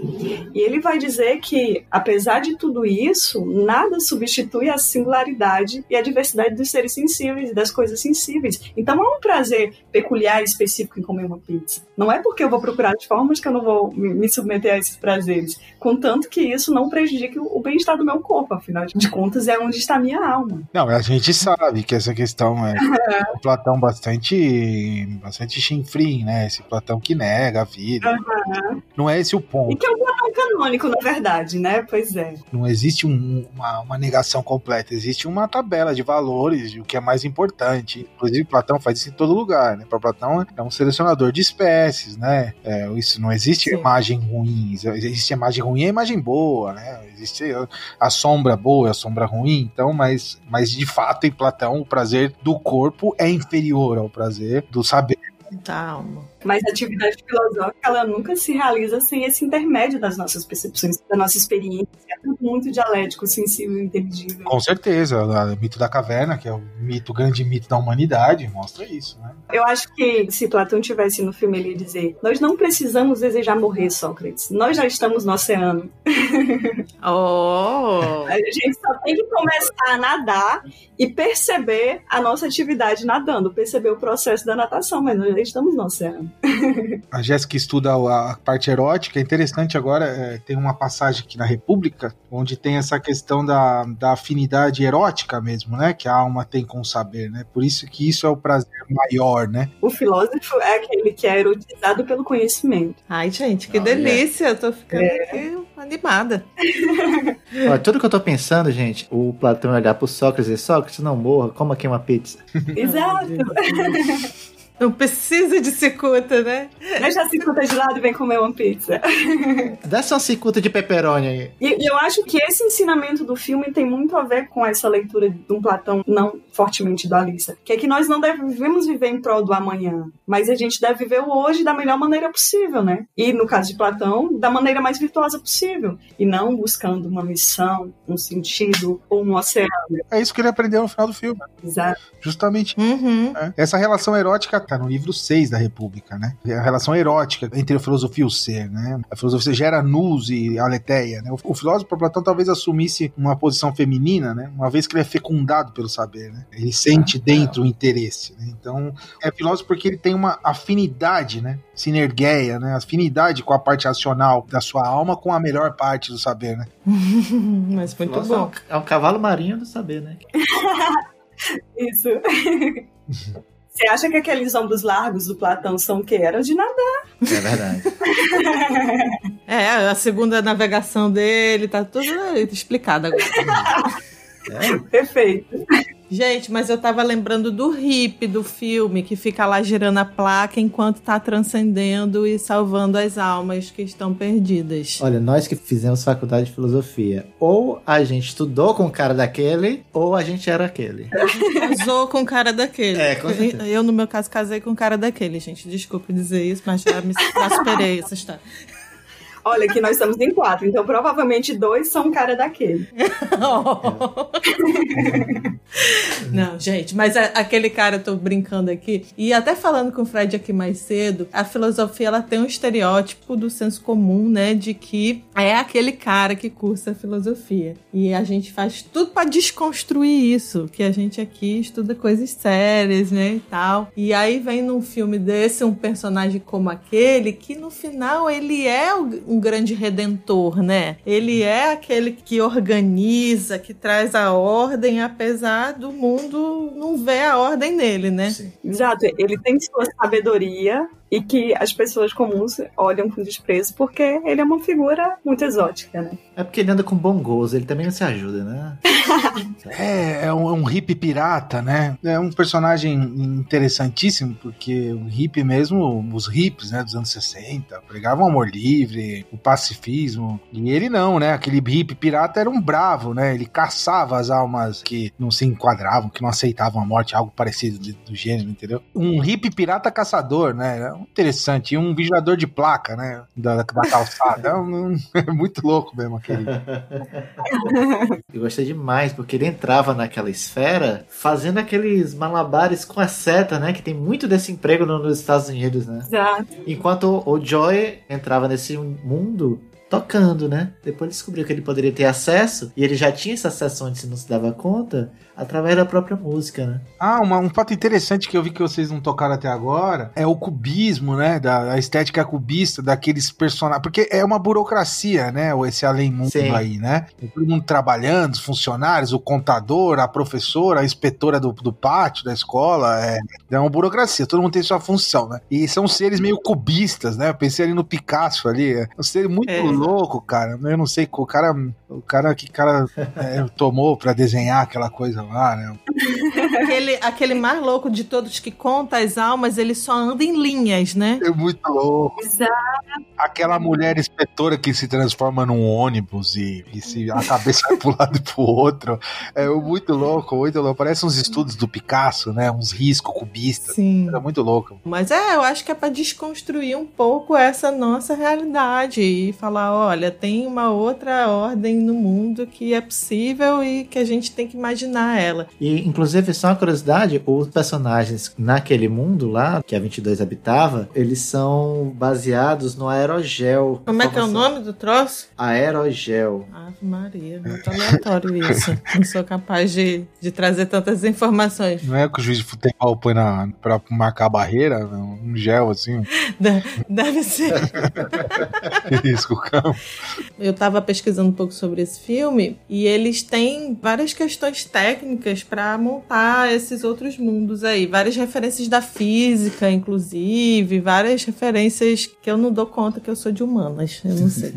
D: E ele vai dizer que, apesar de tudo isso, nada substitui a singularidade e a diversidade dos seres sensíveis e das coisas sensíveis. Então há um prazer peculiar e específico em comer uma pizza. Não é porque eu vou procurar as formas que eu não vou me submeter a esses prazeres, contanto que isso não prejudique o bem-estar do meu corpo, afinal de contas é onde está a minha alma.
C: Não, a gente sabe que essa questão é um Platão bastante bastante chinfrim, né? Esse Platão que nega a vida. Uhum. Não é esse o ponto.
D: E que é um Platão canônico, na verdade, né? Pois é.
C: Não existe um, uma, uma negação completa, existe uma tabela tabela de valores de o que é mais importante. Inclusive, Platão faz isso em todo lugar, né? Para Platão é um selecionador de espécies, né? É, isso não existe Sim. imagem ruim, existe imagem ruim e imagem boa, né? Existe a sombra boa e a sombra ruim, então, mas, mas de fato em Platão o prazer do corpo é inferior ao prazer do saber
B: da alma.
D: Mas a atividade filosófica, ela nunca se realiza sem esse intermédio das nossas percepções, da nossa experiência. É tudo muito dialético, sensível, inteligível.
C: Com certeza. O mito da caverna, que é o mito, o grande mito da humanidade, mostra isso, né?
D: Eu acho que se Platão tivesse no filme, ele ia dizer: Nós não precisamos desejar morrer, Sócrates. Nós já estamos no oceano.
B: Oh!
D: a gente só tem que começar a nadar e perceber a nossa atividade nadando, perceber o processo da natação, mas nós já estamos no oceano.
C: A Jéssica estuda a parte erótica. É interessante agora, é, tem uma passagem aqui na República, onde tem essa questão da, da afinidade erótica mesmo, né? Que a alma tem com o saber, né? Por isso que isso é o prazer maior, né?
D: O filósofo é aquele que é erotizado pelo conhecimento.
B: Ai, gente, que delícia! Eu tô ficando é. aqui animada.
A: Olha, tudo que eu tô pensando, gente, o Platão olhar pro Sócrates e Sócrates, não morra, como aqui uma pizza.
D: Exato.
B: Não precisa de cicuta, né?
D: Deixa a cicuta de lado e vem comer uma pizza.
A: Desce uma cicuta de pepperoni aí.
D: E, e eu acho que esse ensinamento do filme tem muito a ver com essa leitura de um Platão não fortemente dualista. Que é que nós não devemos viver em prol do amanhã, mas a gente deve viver o hoje da melhor maneira possível, né? E no caso de Platão, da maneira mais virtuosa possível. E não buscando uma missão, um sentido ou um oceano.
C: É isso que ele aprendeu no final do filme.
D: Exato.
C: Justamente.
B: Uhum.
C: É. Essa relação erótica tá no livro 6 da República, né? A relação erótica entre a filosofia e o ser, né? A filosofia gera nus e aletheia, né? O, filósofo Platão talvez assumisse uma posição feminina, né? Uma vez que ele é fecundado pelo saber, né? Ele sente dentro o interesse, né? Então, é filósofo porque ele tem uma afinidade, né? Sinergueia, né? Afinidade com a parte racional da sua alma com a melhor parte do saber, né?
B: Mas muito
A: Nossa,
B: bom.
A: É um cavalo marinho do saber, né?
D: Isso. Você acha que aqueles ombros largos do Platão são o quê? Eram de nadar.
A: É verdade.
B: É, a segunda navegação dele, tá tudo explicado agora.
A: É.
D: Perfeito.
B: Gente, mas eu tava lembrando do hippie do filme, que fica lá girando a placa enquanto tá transcendendo e salvando as almas que estão perdidas.
A: Olha, nós que fizemos faculdade de filosofia, ou a gente estudou com o cara daquele, ou a gente era aquele.
B: Casou com o cara daquele.
A: É, com certeza.
B: Eu, no meu caso, casei com o cara daquele, gente. Desculpe dizer isso, mas já me já superei essa história.
D: Olha, que nós estamos em quatro, então provavelmente dois são cara daquele.
B: Não, gente, mas a- aquele cara, eu tô brincando aqui, e até falando com o Fred aqui mais cedo, a filosofia ela tem um estereótipo do senso comum, né, de que é aquele cara que cursa filosofia. E a gente faz tudo pra desconstruir isso, que a gente aqui estuda coisas sérias, né, e tal. E aí vem num filme desse um personagem como aquele que no final ele é o- um grande redentor, né? Ele é aquele que organiza, que traz a ordem, apesar do mundo não ver a ordem nele, né?
A: Sim.
D: Exato, ele tem sua sabedoria e que as pessoas comuns olham com desprezo porque ele é uma figura muito exótica, né?
A: É porque ele anda com bom gozo, ele também não se ajuda, né?
C: É, é um, é um hippie pirata, né? É um personagem interessantíssimo, porque o hippie mesmo, os hippies, né, dos anos 60, pregavam o amor livre, o pacifismo. E ele não, né? Aquele hippie pirata era um bravo, né? Ele caçava as almas que não se enquadravam, que não aceitavam a morte, algo parecido de- do gênero, entendeu? Um hippie pirata caçador, né? Interessante. E um vigiador de placa, né? Da, da calçada. É, um- é muito louco mesmo aquele.
A: Eu gostei demais, porque ele entrava naquela esfera fazendo aqueles malabares com a seta, né? Que tem muito desse emprego no- nos Estados Unidos, né?
D: Exato.
A: Enquanto o Joy entrava nesse mundo tocando, né? Depois ele descobriu que ele poderia ter acesso, e ele já tinha esse acesso antes e não se dava conta, através da própria música, né?
C: Ah, uma- um fato interessante que eu vi que vocês não tocaram até agora é o cubismo, né? Da a estética cubista daqueles personagens. Porque é uma burocracia, né? Esse além mundo
A: Sim.
C: aí, né? Todo mundo trabalhando, os funcionários, o contador, a professora, a inspetora do, do pátio, da escola. É, é uma burocracia, todo mundo tem sua função, né? E são seres meio cubistas, né? Eu pensei ali no Picasso ali. É um ser muito
B: É.
C: louco, cara. Eu não sei, o cara. O cara que cara é, tomou pra desenhar aquela coisa lá, né?
B: Aquele, aquele mais louco de todos que conta as almas, ele só anda em linhas, né?
C: É muito louco.
D: Exato.
C: Aquela mulher inspetora que se transforma num ônibus e, e se a cabeça vai pro lado e pro outro. É muito louco, muito louco. Parece uns estudos do Picasso, né? Uns riscos cubistas.
B: Sim.
C: É muito louco.
B: Mas é, eu acho que é pra desconstruir um pouco essa nossa realidade e falar, olha, tem uma outra ordem no mundo que é possível e que a gente tem que imaginar ela.
A: E, inclusive, só uma curiosidade, os personagens naquele mundo lá, que a 22 habitava, eles são baseados no aerogel.
B: Como é que é o nome do troço?
A: Aerogel.
B: Ave Maria, muito aleatório isso. Não sou capaz de, de trazer tantas informações.
C: Não é que o juiz de futebol põe na, pra marcar a barreira, não? um gel assim,
B: De- Deve ser.
C: isso, o campo.
B: Eu tava pesquisando um pouco sobre esse filme e eles têm várias questões técnicas para montar esses outros mundos aí, várias referências da física, inclusive, várias referências que eu não dou conta que eu sou de humanas, eu não sei.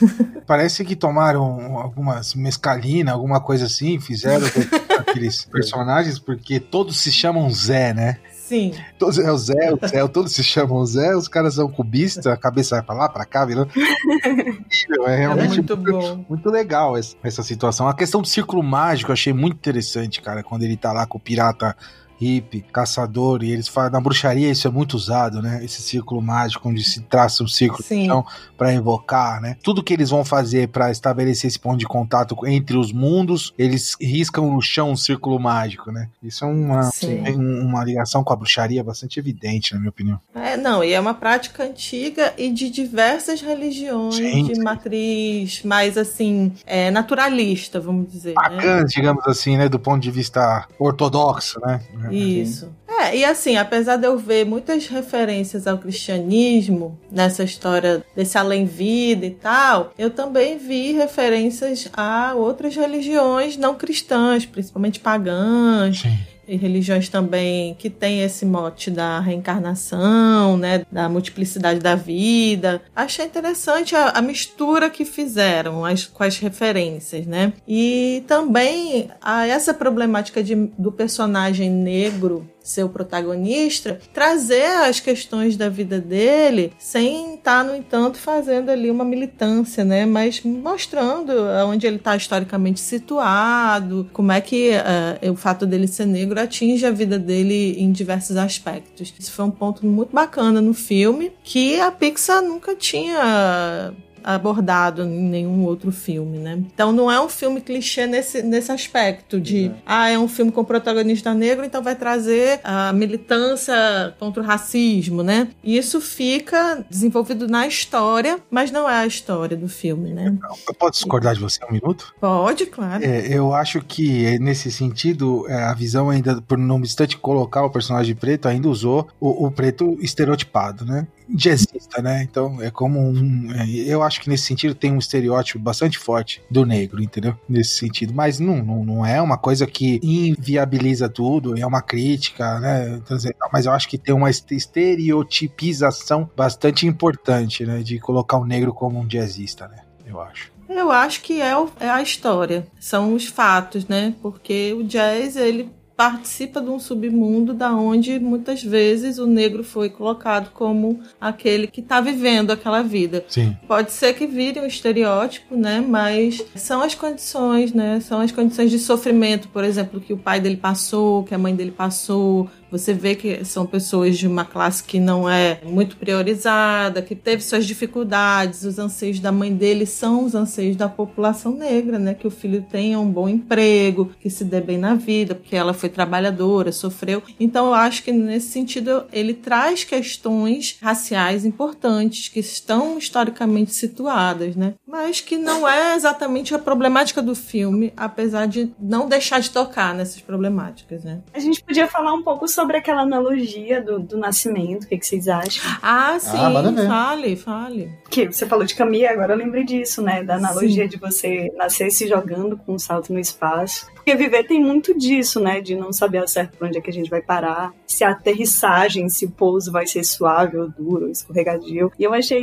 C: Parece que tomaram algumas mescalina, alguma coisa assim, fizeram. aqueles personagens, porque todos se chamam Zé, né?
B: Sim.
C: Todos é o Zé, o Zé, todos se chamam Zé, os caras são cubistas, a cabeça vai pra lá, pra cá, virando. é realmente
B: muito, bom.
C: muito legal essa, essa situação. A questão do círculo mágico eu achei muito interessante, cara, quando ele tá lá com o pirata hippie, caçador, e eles falam, na bruxaria isso é muito usado, né? Esse círculo mágico, onde se traça um círculo então, para invocar, né? Tudo que eles vão fazer para estabelecer esse ponto de contato entre os mundos, eles riscam no chão um círculo mágico, né? Isso é uma, uma ligação com a bruxaria bastante evidente, na minha opinião.
B: É, não, e é uma prática antiga e de diversas religiões sim, de matriz mais, assim, é, naturalista, vamos dizer.
C: Bacana, né? digamos assim, né? Do ponto de vista ortodoxo, né?
B: Isso. É, e assim, apesar de eu ver muitas referências ao cristianismo nessa história desse além-vida e tal, eu também vi referências a outras religiões não cristãs, principalmente pagãs. Sim e religiões também que têm esse mote da reencarnação, né, da multiplicidade da vida. Achei interessante a, a mistura que fizeram as, com as referências, né? E também a essa problemática de, do personagem negro ser o protagonista, trazer as questões da vida dele sem estar, tá, no entanto, fazendo ali uma militância, né? Mas mostrando onde ele está historicamente situado, como é que uh, o fato dele ser negro atinge a vida dele em diversos aspectos. Isso foi um ponto muito bacana no filme que a Pixar nunca tinha abordado em nenhum outro filme, né? Então não é um filme clichê nesse, nesse aspecto de, ah, é um filme com protagonista negro, então vai trazer a militância contra o racismo, né? E isso fica desenvolvido na história, mas não é a história do filme, né?
C: Eu posso discordar de você um minuto?
B: Pode, claro.
C: É, eu acho que nesse sentido, é, a visão ainda, por não obstante colocar o personagem preto, ainda usou o, o preto estereotipado, né? Jazzista, né? Então é como um. É, eu acho que nesse sentido tem um estereótipo bastante forte do negro, entendeu? Nesse sentido. Mas não, não, não é uma coisa que inviabiliza tudo, é uma crítica, né? Mas eu acho que tem uma estereotipização bastante importante, né? De colocar o negro como um jazzista, né? Eu acho.
B: Eu acho que é, é a história, são os fatos, né? Porque o jazz, ele participa de um submundo da onde muitas vezes o negro foi colocado como aquele que está vivendo aquela vida.
C: Sim.
B: Pode ser que vire um estereótipo, né? Mas são as condições, né? São as condições de sofrimento, por exemplo, que o pai dele passou, que a mãe dele passou, você vê que são pessoas de uma classe que não é muito priorizada, que teve suas dificuldades. Os anseios da mãe dele são os anseios da população negra, né? Que o filho tenha um bom emprego, que se dê bem na vida, porque ela foi trabalhadora, sofreu. Então eu acho que nesse sentido ele traz questões raciais importantes que estão historicamente situadas, né? Mas que não é exatamente a problemática do filme, apesar de não deixar de tocar nessas problemáticas, né?
D: A gente podia falar um pouco sobre sobre aquela analogia do, do nascimento, o que, que vocês acham?
B: Ah, sim, ah, fale, fale.
D: Que você falou de Camille, agora eu lembrei disso, né? Da analogia sim. de você nascer se jogando com um salto no espaço. Porque viver tem muito disso, né? De não saber ao certo pra onde é que a gente vai parar, se a aterrissagem, se o pouso vai ser suave ou duro, ou escorregadio. E eu achei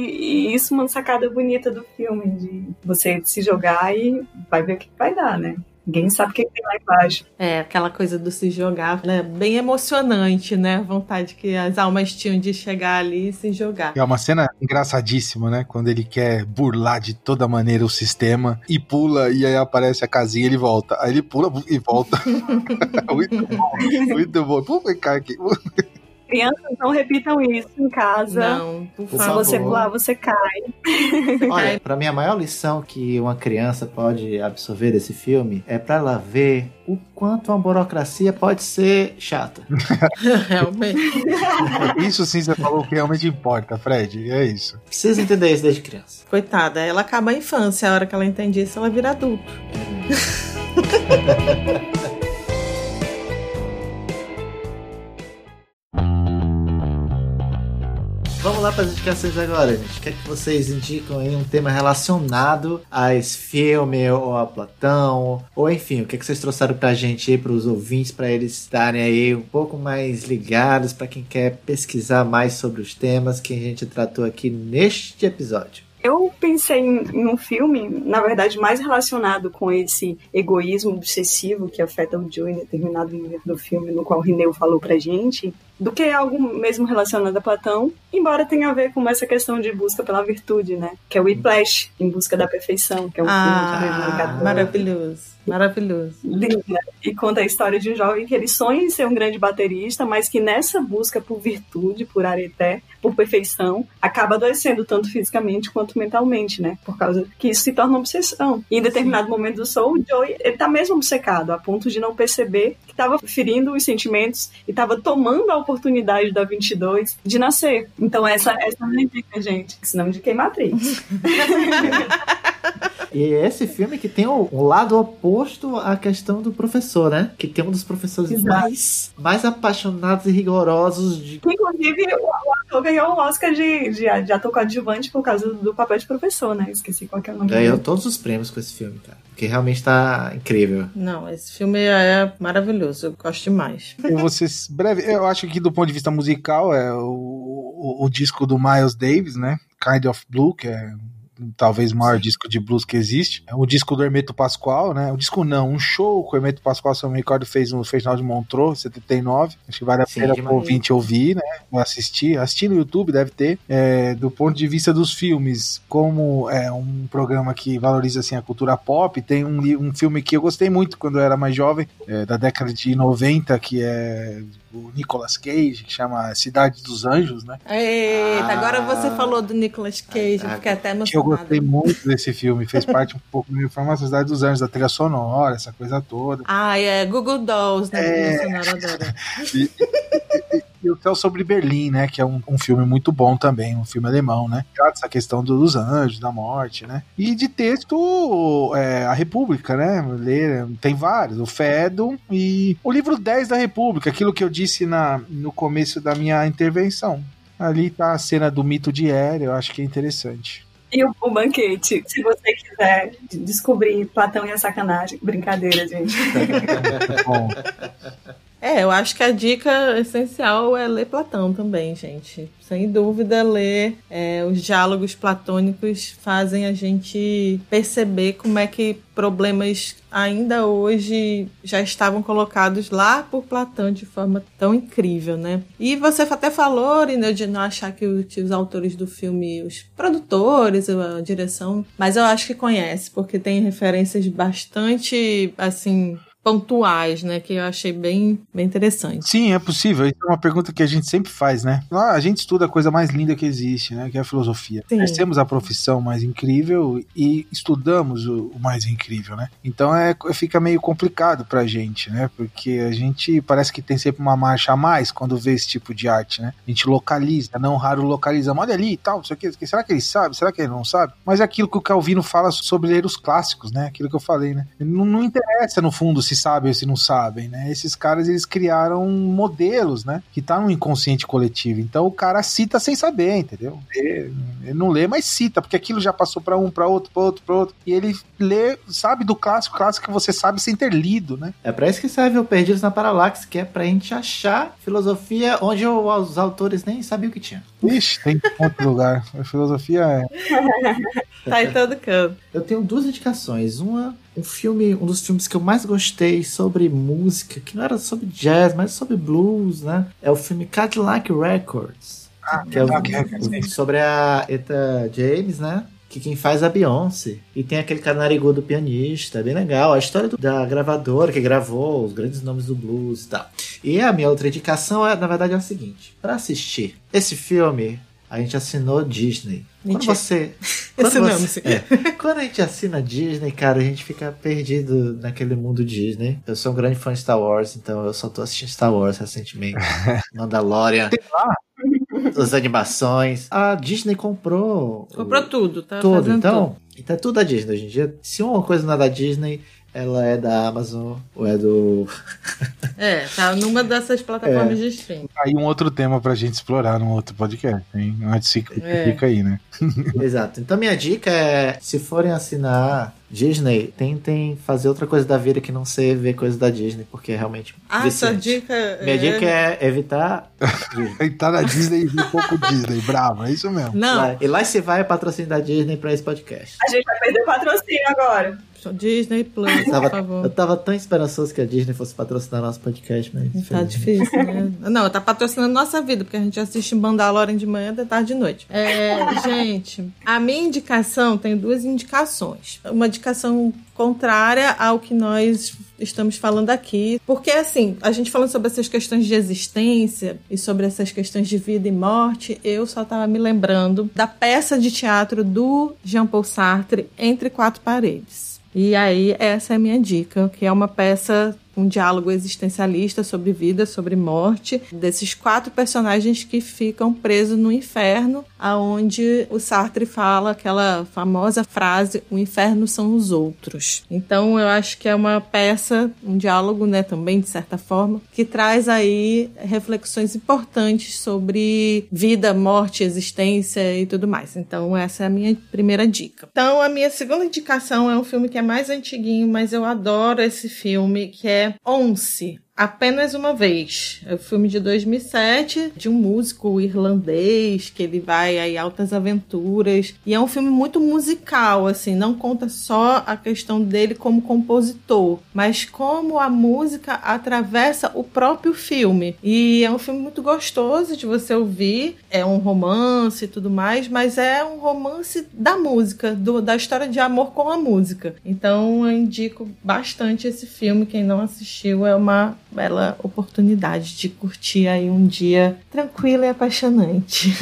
D: isso uma sacada bonita do filme, de você se jogar e vai ver o que vai dar, né? Ninguém sabe o que tem lá embaixo.
B: É, aquela coisa do se jogar, né? Bem emocionante, né? A vontade que as almas tinham de chegar ali e se jogar.
C: É uma cena engraçadíssima, né? Quando ele quer burlar de toda maneira o sistema e pula, e aí aparece a casinha e ele volta. Aí ele pula e volta. muito bom, muito bom. Pô, cai aqui.
D: Crianças, não repitam isso em casa.
B: Não, por
D: favor. Se você pular, você cai.
A: Olha, pra mim, a maior lição que uma criança pode absorver desse filme é para ela ver o quanto uma burocracia pode ser chata.
B: realmente.
C: Isso sim você falou que realmente importa, Fred. É isso.
A: Precisa entender isso desde criança.
B: Coitada, ela acaba a infância. A hora que ela entende isso, ela vira adulto.
A: Vamos lá para as indicações agora, gente. Quer que vocês indicam aí um tema relacionado a esse filme, ou a Platão, ou enfim, o que, que vocês trouxeram para a gente aí, para os ouvintes, para eles estarem aí um pouco mais ligados, para quem quer pesquisar mais sobre os temas que a gente tratou aqui neste episódio.
D: Eu pensei em, em, um filme, na verdade, mais relacionado com esse egoísmo obsessivo que afeta o Joe em determinado momento do filme, no qual o Rineu falou pra gente, do que algo mesmo relacionado a Platão, embora tenha a ver com essa questão de busca pela virtude, né? Que é o Whiplash, Em Busca da Perfeição, que é um
B: ah, filme de 2014. Maravilhoso. Maravilhoso.
D: Linda. E conta a história de um jovem que ele sonha em ser um grande baterista, mas que nessa busca por virtude, por areté, por perfeição, acaba adoecendo tanto fisicamente quanto mentalmente, né? Por causa que isso se torna uma obsessão. E em determinado Sim. momento do show, o Joey, ele tá mesmo obcecado, a ponto de não perceber estava ferindo os sentimentos e estava tomando a oportunidade da 22 de nascer. Então essa, essa é a minha dica, gente. Senão de Matrix.
A: E é esse filme que tem o, o, lado oposto à questão do professor, né? Que tem um dos professores mais, mais apaixonados e rigorosos de.
D: Inclusive, o, o ator ganhou o Oscar de, de, de ator coadjuvante por causa do papel de professor, né? Esqueci qual que é o nome
A: Ganhou todos os prêmios com esse filme, cara. Porque realmente tá incrível.
B: Não, esse filme é maravilhoso. Eu gosto demais.
C: Eu vou ser breve. Eu acho que do ponto de vista musical é o, o, o disco do Miles Davis, né? Kind of Blue, que é talvez o maior Sim. disco de blues que existe. É o disco do Hermeto Pascoal, né? O disco não, um show que o Hermeto Pascoal, se eu me recordo, fez no Festival de Montreux, 79. Acho que vale a pena o ouvinte ouvir, né? Assistir. Assistir no YouTube, deve ter. É, do ponto de vista dos filmes, como é um programa que valoriza assim, a cultura pop, tem um, um filme que eu gostei muito quando eu era mais jovem, é, da década de 90, que é o Nicolas Cage, que chama Cidade dos Anjos, né?
B: Eita, ah, agora você falou do Nicolas Cage, ah, fiquei até emocionado.
C: Eu gostei muito desse filme, fez parte um pouco da minha formação, Cidade dos Anjos, da trilha sonora, essa coisa toda.
B: Ah, é Google Dolls, né? É...
C: E, e, e o Céu sobre Berlim, né? Que é um, um, filme muito bom também, um filme alemão, né? Essa questão dos anjos, da morte, né? E de texto, é, A República, né? Ler, tem vários, o Fedon e o livro 10 da República, aquilo que eu disse na, no começo da minha intervenção. Ali tá a cena do mito de Hera, eu acho que é interessante.
D: E o, o, banquete, se você quiser descobrir Platão e a sacanagem. Brincadeira, gente. Bom.
B: É, eu acho que a dica essencial é ler Platão também, gente. Sem dúvida, ler é, os diálogos platônicos fazem a gente perceber como é que problemas ainda hoje já estavam colocados lá por Platão de forma tão incrível, né? E você até falou, Rina, de não achar que os autores do filme, os produtores, a direção, mas eu acho que conhece, porque tem referências bastante, assim, pontuais, né? Que eu achei bem, bem interessante.
C: Sim, é possível. Isso é uma pergunta que a gente sempre faz, né? Ah, a gente estuda a coisa mais linda que existe, né? Que é a filosofia. Sim. Nós temos a profissão mais incrível e estudamos o, o mais incrível, né? Então é, fica meio complicado pra gente, né? Porque a gente parece que tem sempre uma marcha a mais quando vê esse tipo de arte, né? A gente localiza, não raro localizamos. Olha ali e tal, isso aqui. Será que ele sabe? Será que ele não sabe? Mas é aquilo que o Calvino fala sobre ler os clássicos, né? Aquilo que eu falei, né? Não, não interessa no fundo se sabem ou se não sabem, né? Esses caras eles criaram modelos, né? Que tá no inconsciente coletivo. Então o cara cita sem saber, entendeu? Ele, não lê, mas cita, porque aquilo já passou para um, para outro, para outro, para outro. E ele lê, sabe do clássico, clássico que você sabe sem ter lido, né?
A: É para isso que serve o Perdidos na Paralaxe, que é pra gente achar filosofia onde os autores nem sabiam que tinha.
C: Ixi, tem outro lugar. A filosofia é.
B: tá em todo canto.
A: Eu tenho duas indicações. Uma um filme, um dos filmes que eu mais gostei sobre música, que não era sobre jazz, mas sobre blues, né? É o filme Cadillac Records. Ah, que é o, sobre a Eta James, né? Que quem faz é a Beyoncé. E tem aquele cara narigudo pianista, bem legal. A história do, da gravadora que gravou os grandes nomes do blues e tal. E a minha outra indicação, é, na verdade, é a seguinte: para assistir esse filme, a gente assinou Disney. Quando você. Quando, você é, quando a gente assina Disney, cara, a gente fica perdido naquele mundo Disney. Eu sou um grande fã de Star Wars, então eu só tô assistindo Star Wars recentemente. Mandalorian. As animações. A Disney comprou.
B: Comprou tudo, tá?
A: Tudo. Então, tudo. então é tudo da Disney hoje em dia. Se uma coisa não é da Disney, ela é da Amazon ou é do.
B: é, tá numa dessas plataformas é. de streaming.
C: Aí um outro tema pra gente explorar num outro podcast, hein? Antes fica, é. fica aí, né?
A: Exato. Então minha dica é, se forem assinar Disney, tentem fazer outra coisa da vida que não ser ver coisas da Disney, porque é realmente.
B: Ah, sua dica.
A: Minha é... dica é evitar.
C: Entrar na Disney e ver um pouco Disney, bravo, é isso mesmo.
B: Não.
A: e lá se vai patrocínio da Disney pra esse podcast.
D: A gente vai perder o patrocínio agora.
B: Disney Plus,
A: tava,
B: por favor.
A: Eu tava tão esperançoso que a Disney fosse patrocinar nosso podcast, mas.
B: Tá difícil, né? Não, tá patrocinando nossa vida, porque a gente assiste Mandalorian de manhã, de tarde e de noite. É, gente, a minha indicação tem duas indicações. Uma indicação contrária ao que nós estamos falando aqui. Porque, assim, a gente falando sobre essas questões de existência e sobre essas questões de vida e morte, eu só estava me lembrando da peça de teatro do Jean-Paul Sartre, Entre Quatro Paredes. E aí, essa é a minha dica, que é uma peça um diálogo existencialista sobre vida, sobre morte, desses quatro personagens que ficam presos no inferno, aonde o Sartre fala aquela famosa frase: "O inferno são os outros". Então, eu acho que é uma peça, um diálogo, né, também de certa forma, que traz aí reflexões importantes sobre vida, morte, existência e tudo mais. Então, essa é a minha primeira dica. Então, a minha segunda indicação é um filme que é mais antiguinho, mas eu adoro esse filme, que é Once, Apenas uma vez. É um filme de 2007 de um músico irlandês que ele vai aí altas aventuras e é um filme muito musical, assim, não conta só a questão dele como compositor, mas como a música atravessa o próprio filme. E é um filme muito gostoso de você ouvir, é um romance e tudo mais, mas é um romance da música, do, da história de amor com a música. Então eu indico bastante esse filme, quem não assistiu é uma bela oportunidade de curtir aí um dia tranquilo e apaixonante.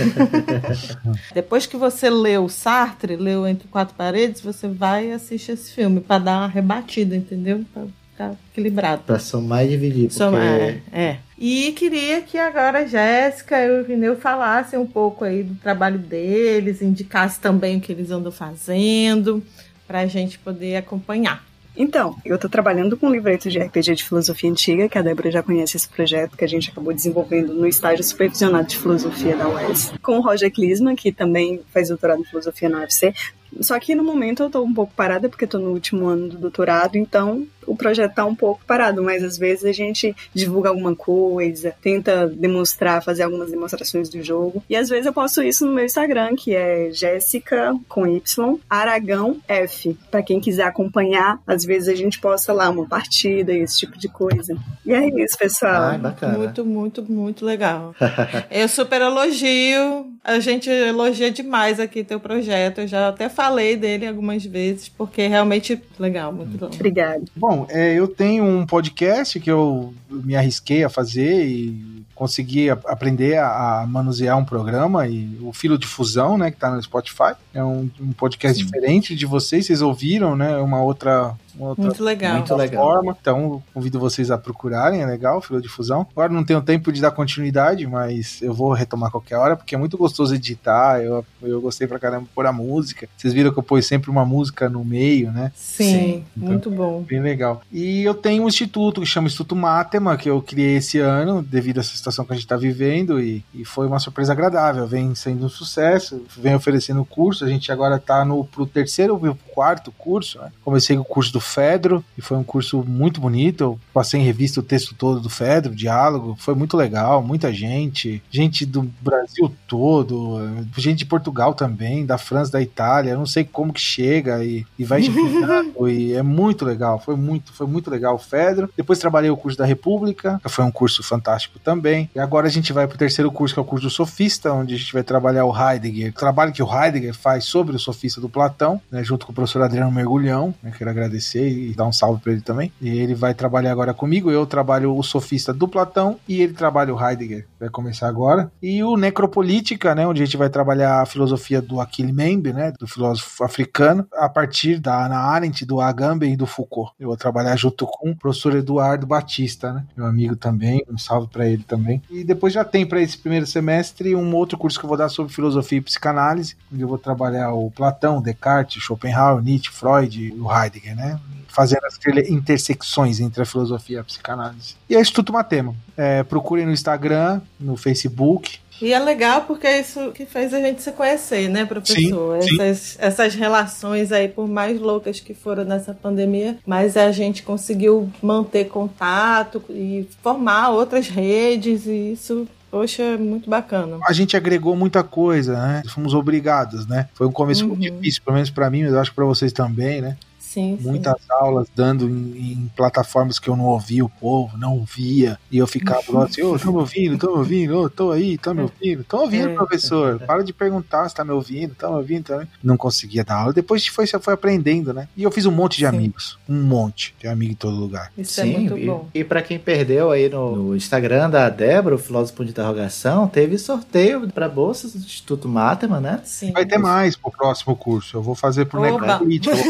B: Depois que você leu Sartre, leu Entre Quatro Paredes, você vai assiste esse filme para dar uma rebatida, entendeu? Pra ficar equilibrado.
A: Pra somar e dividir. Porque... Somar,
B: é, é. E queria que agora a Jéssica e o Vineu falassem um pouco aí do trabalho deles, indicassem também o que eles andam fazendo, para a gente poder acompanhar.
D: Então, eu estou trabalhando com um livreto de RPG de filosofia antiga, que a Débora já conhece esse projeto, que a gente acabou desenvolvendo no estágio supervisionado de filosofia da UES, com o Roger Klisman, que também faz doutorado em filosofia na UFC. Só que no momento eu estou um pouco parada, porque estou no último ano do doutorado, então o projeto tá um pouco parado, mas às vezes a gente divulga alguma coisa, tenta demonstrar, fazer algumas demonstrações do jogo. E às vezes eu posto isso no meu Instagram, que é Jéssica com Y, Aragão F. Para quem quiser acompanhar, às vezes a gente posta lá uma partida e esse tipo de coisa. E é isso, pessoal.
A: Ai, bacana.
B: Muito, muito, muito legal. eu super elogio. A gente elogia demais aqui teu projeto. Eu já até falei dele algumas vezes, porque é realmente legal, muito bom.
D: Obrigada.
C: Bom, é, eu tenho um podcast que eu me arrisquei a fazer e consegui aprender a, manusear um programa e o Filo de Fusão, né, que está no Spotify. É um, um podcast Sim. diferente de vocês, vocês ouviram, né? Uma outra outra
B: muito legal.
C: Muito legal. Forma. Então, convido vocês a procurarem, é legal, Filo de Fusão. Agora não tenho tempo de dar continuidade, mas eu vou retomar qualquer hora, porque é muito gostoso editar. Eu, eu gostei pra caramba pôr a música. Vocês viram que eu pus sempre uma música no meio, né?
B: Sim, Sim. Então, muito bom.
C: Bem legal. E eu tenho um instituto que chama Instituto Matema, que eu criei esse ano, devido a essa situação que a gente está vivendo, e, e foi uma surpresa agradável. Vem sendo um sucesso, vem oferecendo curso. A gente agora está no pro terceiro ou quarto curso, né? Comecei com o curso do Fedro, e foi um curso muito bonito. Eu passei em revista o texto todo do Fedro, diálogo, foi muito legal, muita gente, gente do Brasil todo, gente de Portugal também, da França, da Itália, eu não sei como que chega e, e vai chegando, e é muito legal, foi muito, foi muito legal o Fedro. Depois trabalhei o curso da República, que foi um curso fantástico também. E agora a gente vai pro terceiro curso, que é o curso do Sofista, onde a gente vai trabalhar o Heidegger, o trabalho que o Heidegger faz sobre o Sofista do Platão, né, junto com o professor Adriano Mergulhão, né, quero agradecer e dar um salve para ele também. E ele vai trabalhar agora comigo. Eu trabalho o sofista do Platão e ele trabalha o Heidegger. Vai começar agora. E o Necropolítica, né, onde a gente vai trabalhar a filosofia do Achille Mbembe, né, do filósofo africano, a partir da Ana Arendt, do Agamben e do Foucault. Eu vou trabalhar junto com o professor Eduardo Batista, né, meu amigo também. Um salve para ele também. E depois já tem para esse primeiro semestre um outro curso que eu vou dar sobre filosofia e psicanálise, onde eu vou trabalhar o Platão, Descartes, Schopenhauer, Nietzsche, Freud e o Heidegger, né? Fazendo as intersecções entre a filosofia e a psicanálise. E é Instituto Matema. É, procurem no Instagram, no Facebook,
B: e é legal porque é isso que fez a gente se conhecer, né, professor? Sim, essas, sim. essas relações aí, por mais loucas que foram nessa pandemia, mas a gente conseguiu manter contato e formar outras redes, e isso Poxa, é muito bacana.
C: A gente agregou muita coisa, né? Fomos obrigados, né? Foi um começo uhum. difícil, pelo menos para mim, mas eu acho que para vocês também, né?
B: Sim,
C: Muitas
B: sim.
C: aulas dando em, em, plataformas que eu não ouvia o povo, não via. E eu ficava lá assim, ô, oh, tô me ouvindo, tô me ouvindo, oh, tô aí, tô me é. ouvindo. Tô ouvindo, é. professor. Para de perguntar se tá me ouvindo, tá me ouvindo também. Não conseguia dar aula. Depois foi, você foi aprendendo, né? E eu fiz um monte de sim. amigos. Um monte de amigos em todo lugar.
B: Isso é sim, é muito
A: e,
B: bom.
A: E pra quem perdeu aí no, no Instagram da Débora, o filósofo de interrogação, teve sorteio para bolsas do Instituto Matema, né?
C: Sim. Vai ter mais pro próximo curso. Eu vou fazer pro. Eu vou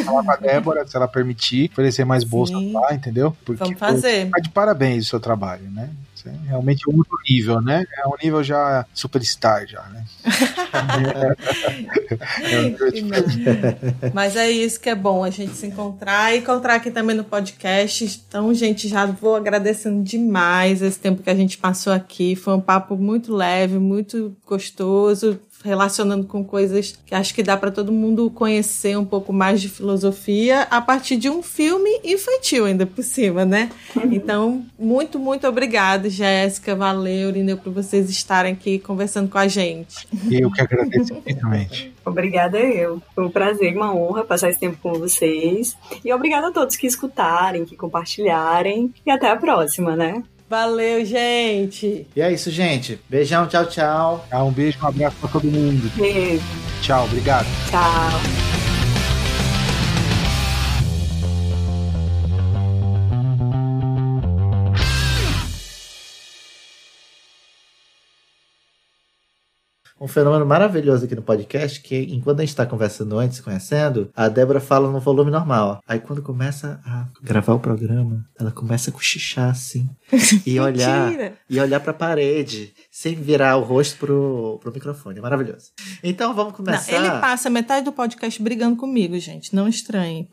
C: falar com a Débora se ela permitir oferecer mais bolsa lá, entendeu?
B: Porque Vamos fazer.
C: Tá de parabéns o seu trabalho, né? é realmente um outro nível, né? É um nível já superstar, já, né?
B: é Mas é isso que é bom, a gente se encontrar e encontrar aqui também no podcast. Então, gente, já vou agradecendo demais esse tempo que a gente passou aqui. Foi um papo muito leve, muito gostoso relacionando com coisas que acho que dá para todo mundo conhecer um pouco mais de filosofia a partir de um filme infantil ainda por cima, né? Então, muito, muito obrigada, Jéssica, valeu, Lineu, por vocês estarem aqui conversando com a gente.
C: Eu que agradeço infinitamente.
D: Obrigada eu. Foi um prazer, uma honra passar esse tempo com vocês. E obrigada a todos que escutarem, que compartilharem. E até a próxima, né?
B: Valeu, gente.
A: E é isso, gente. Beijão, tchau, tchau.
C: Um beijo, um abraço pra todo mundo.
D: Beijo.
C: Tchau, obrigado.
D: Tchau.
A: Um fenômeno maravilhoso aqui no podcast, que enquanto a gente está conversando antes, se conhecendo, a Débora fala no volume normal. Aí quando começa a gravar o programa, ela começa a cochichar assim. E olhar, e olhar pra parede, sem virar o rosto pro, pro microfone. É maravilhoso. Então vamos começar.
B: Não, ele passa metade do podcast brigando comigo, gente. Não estranhe.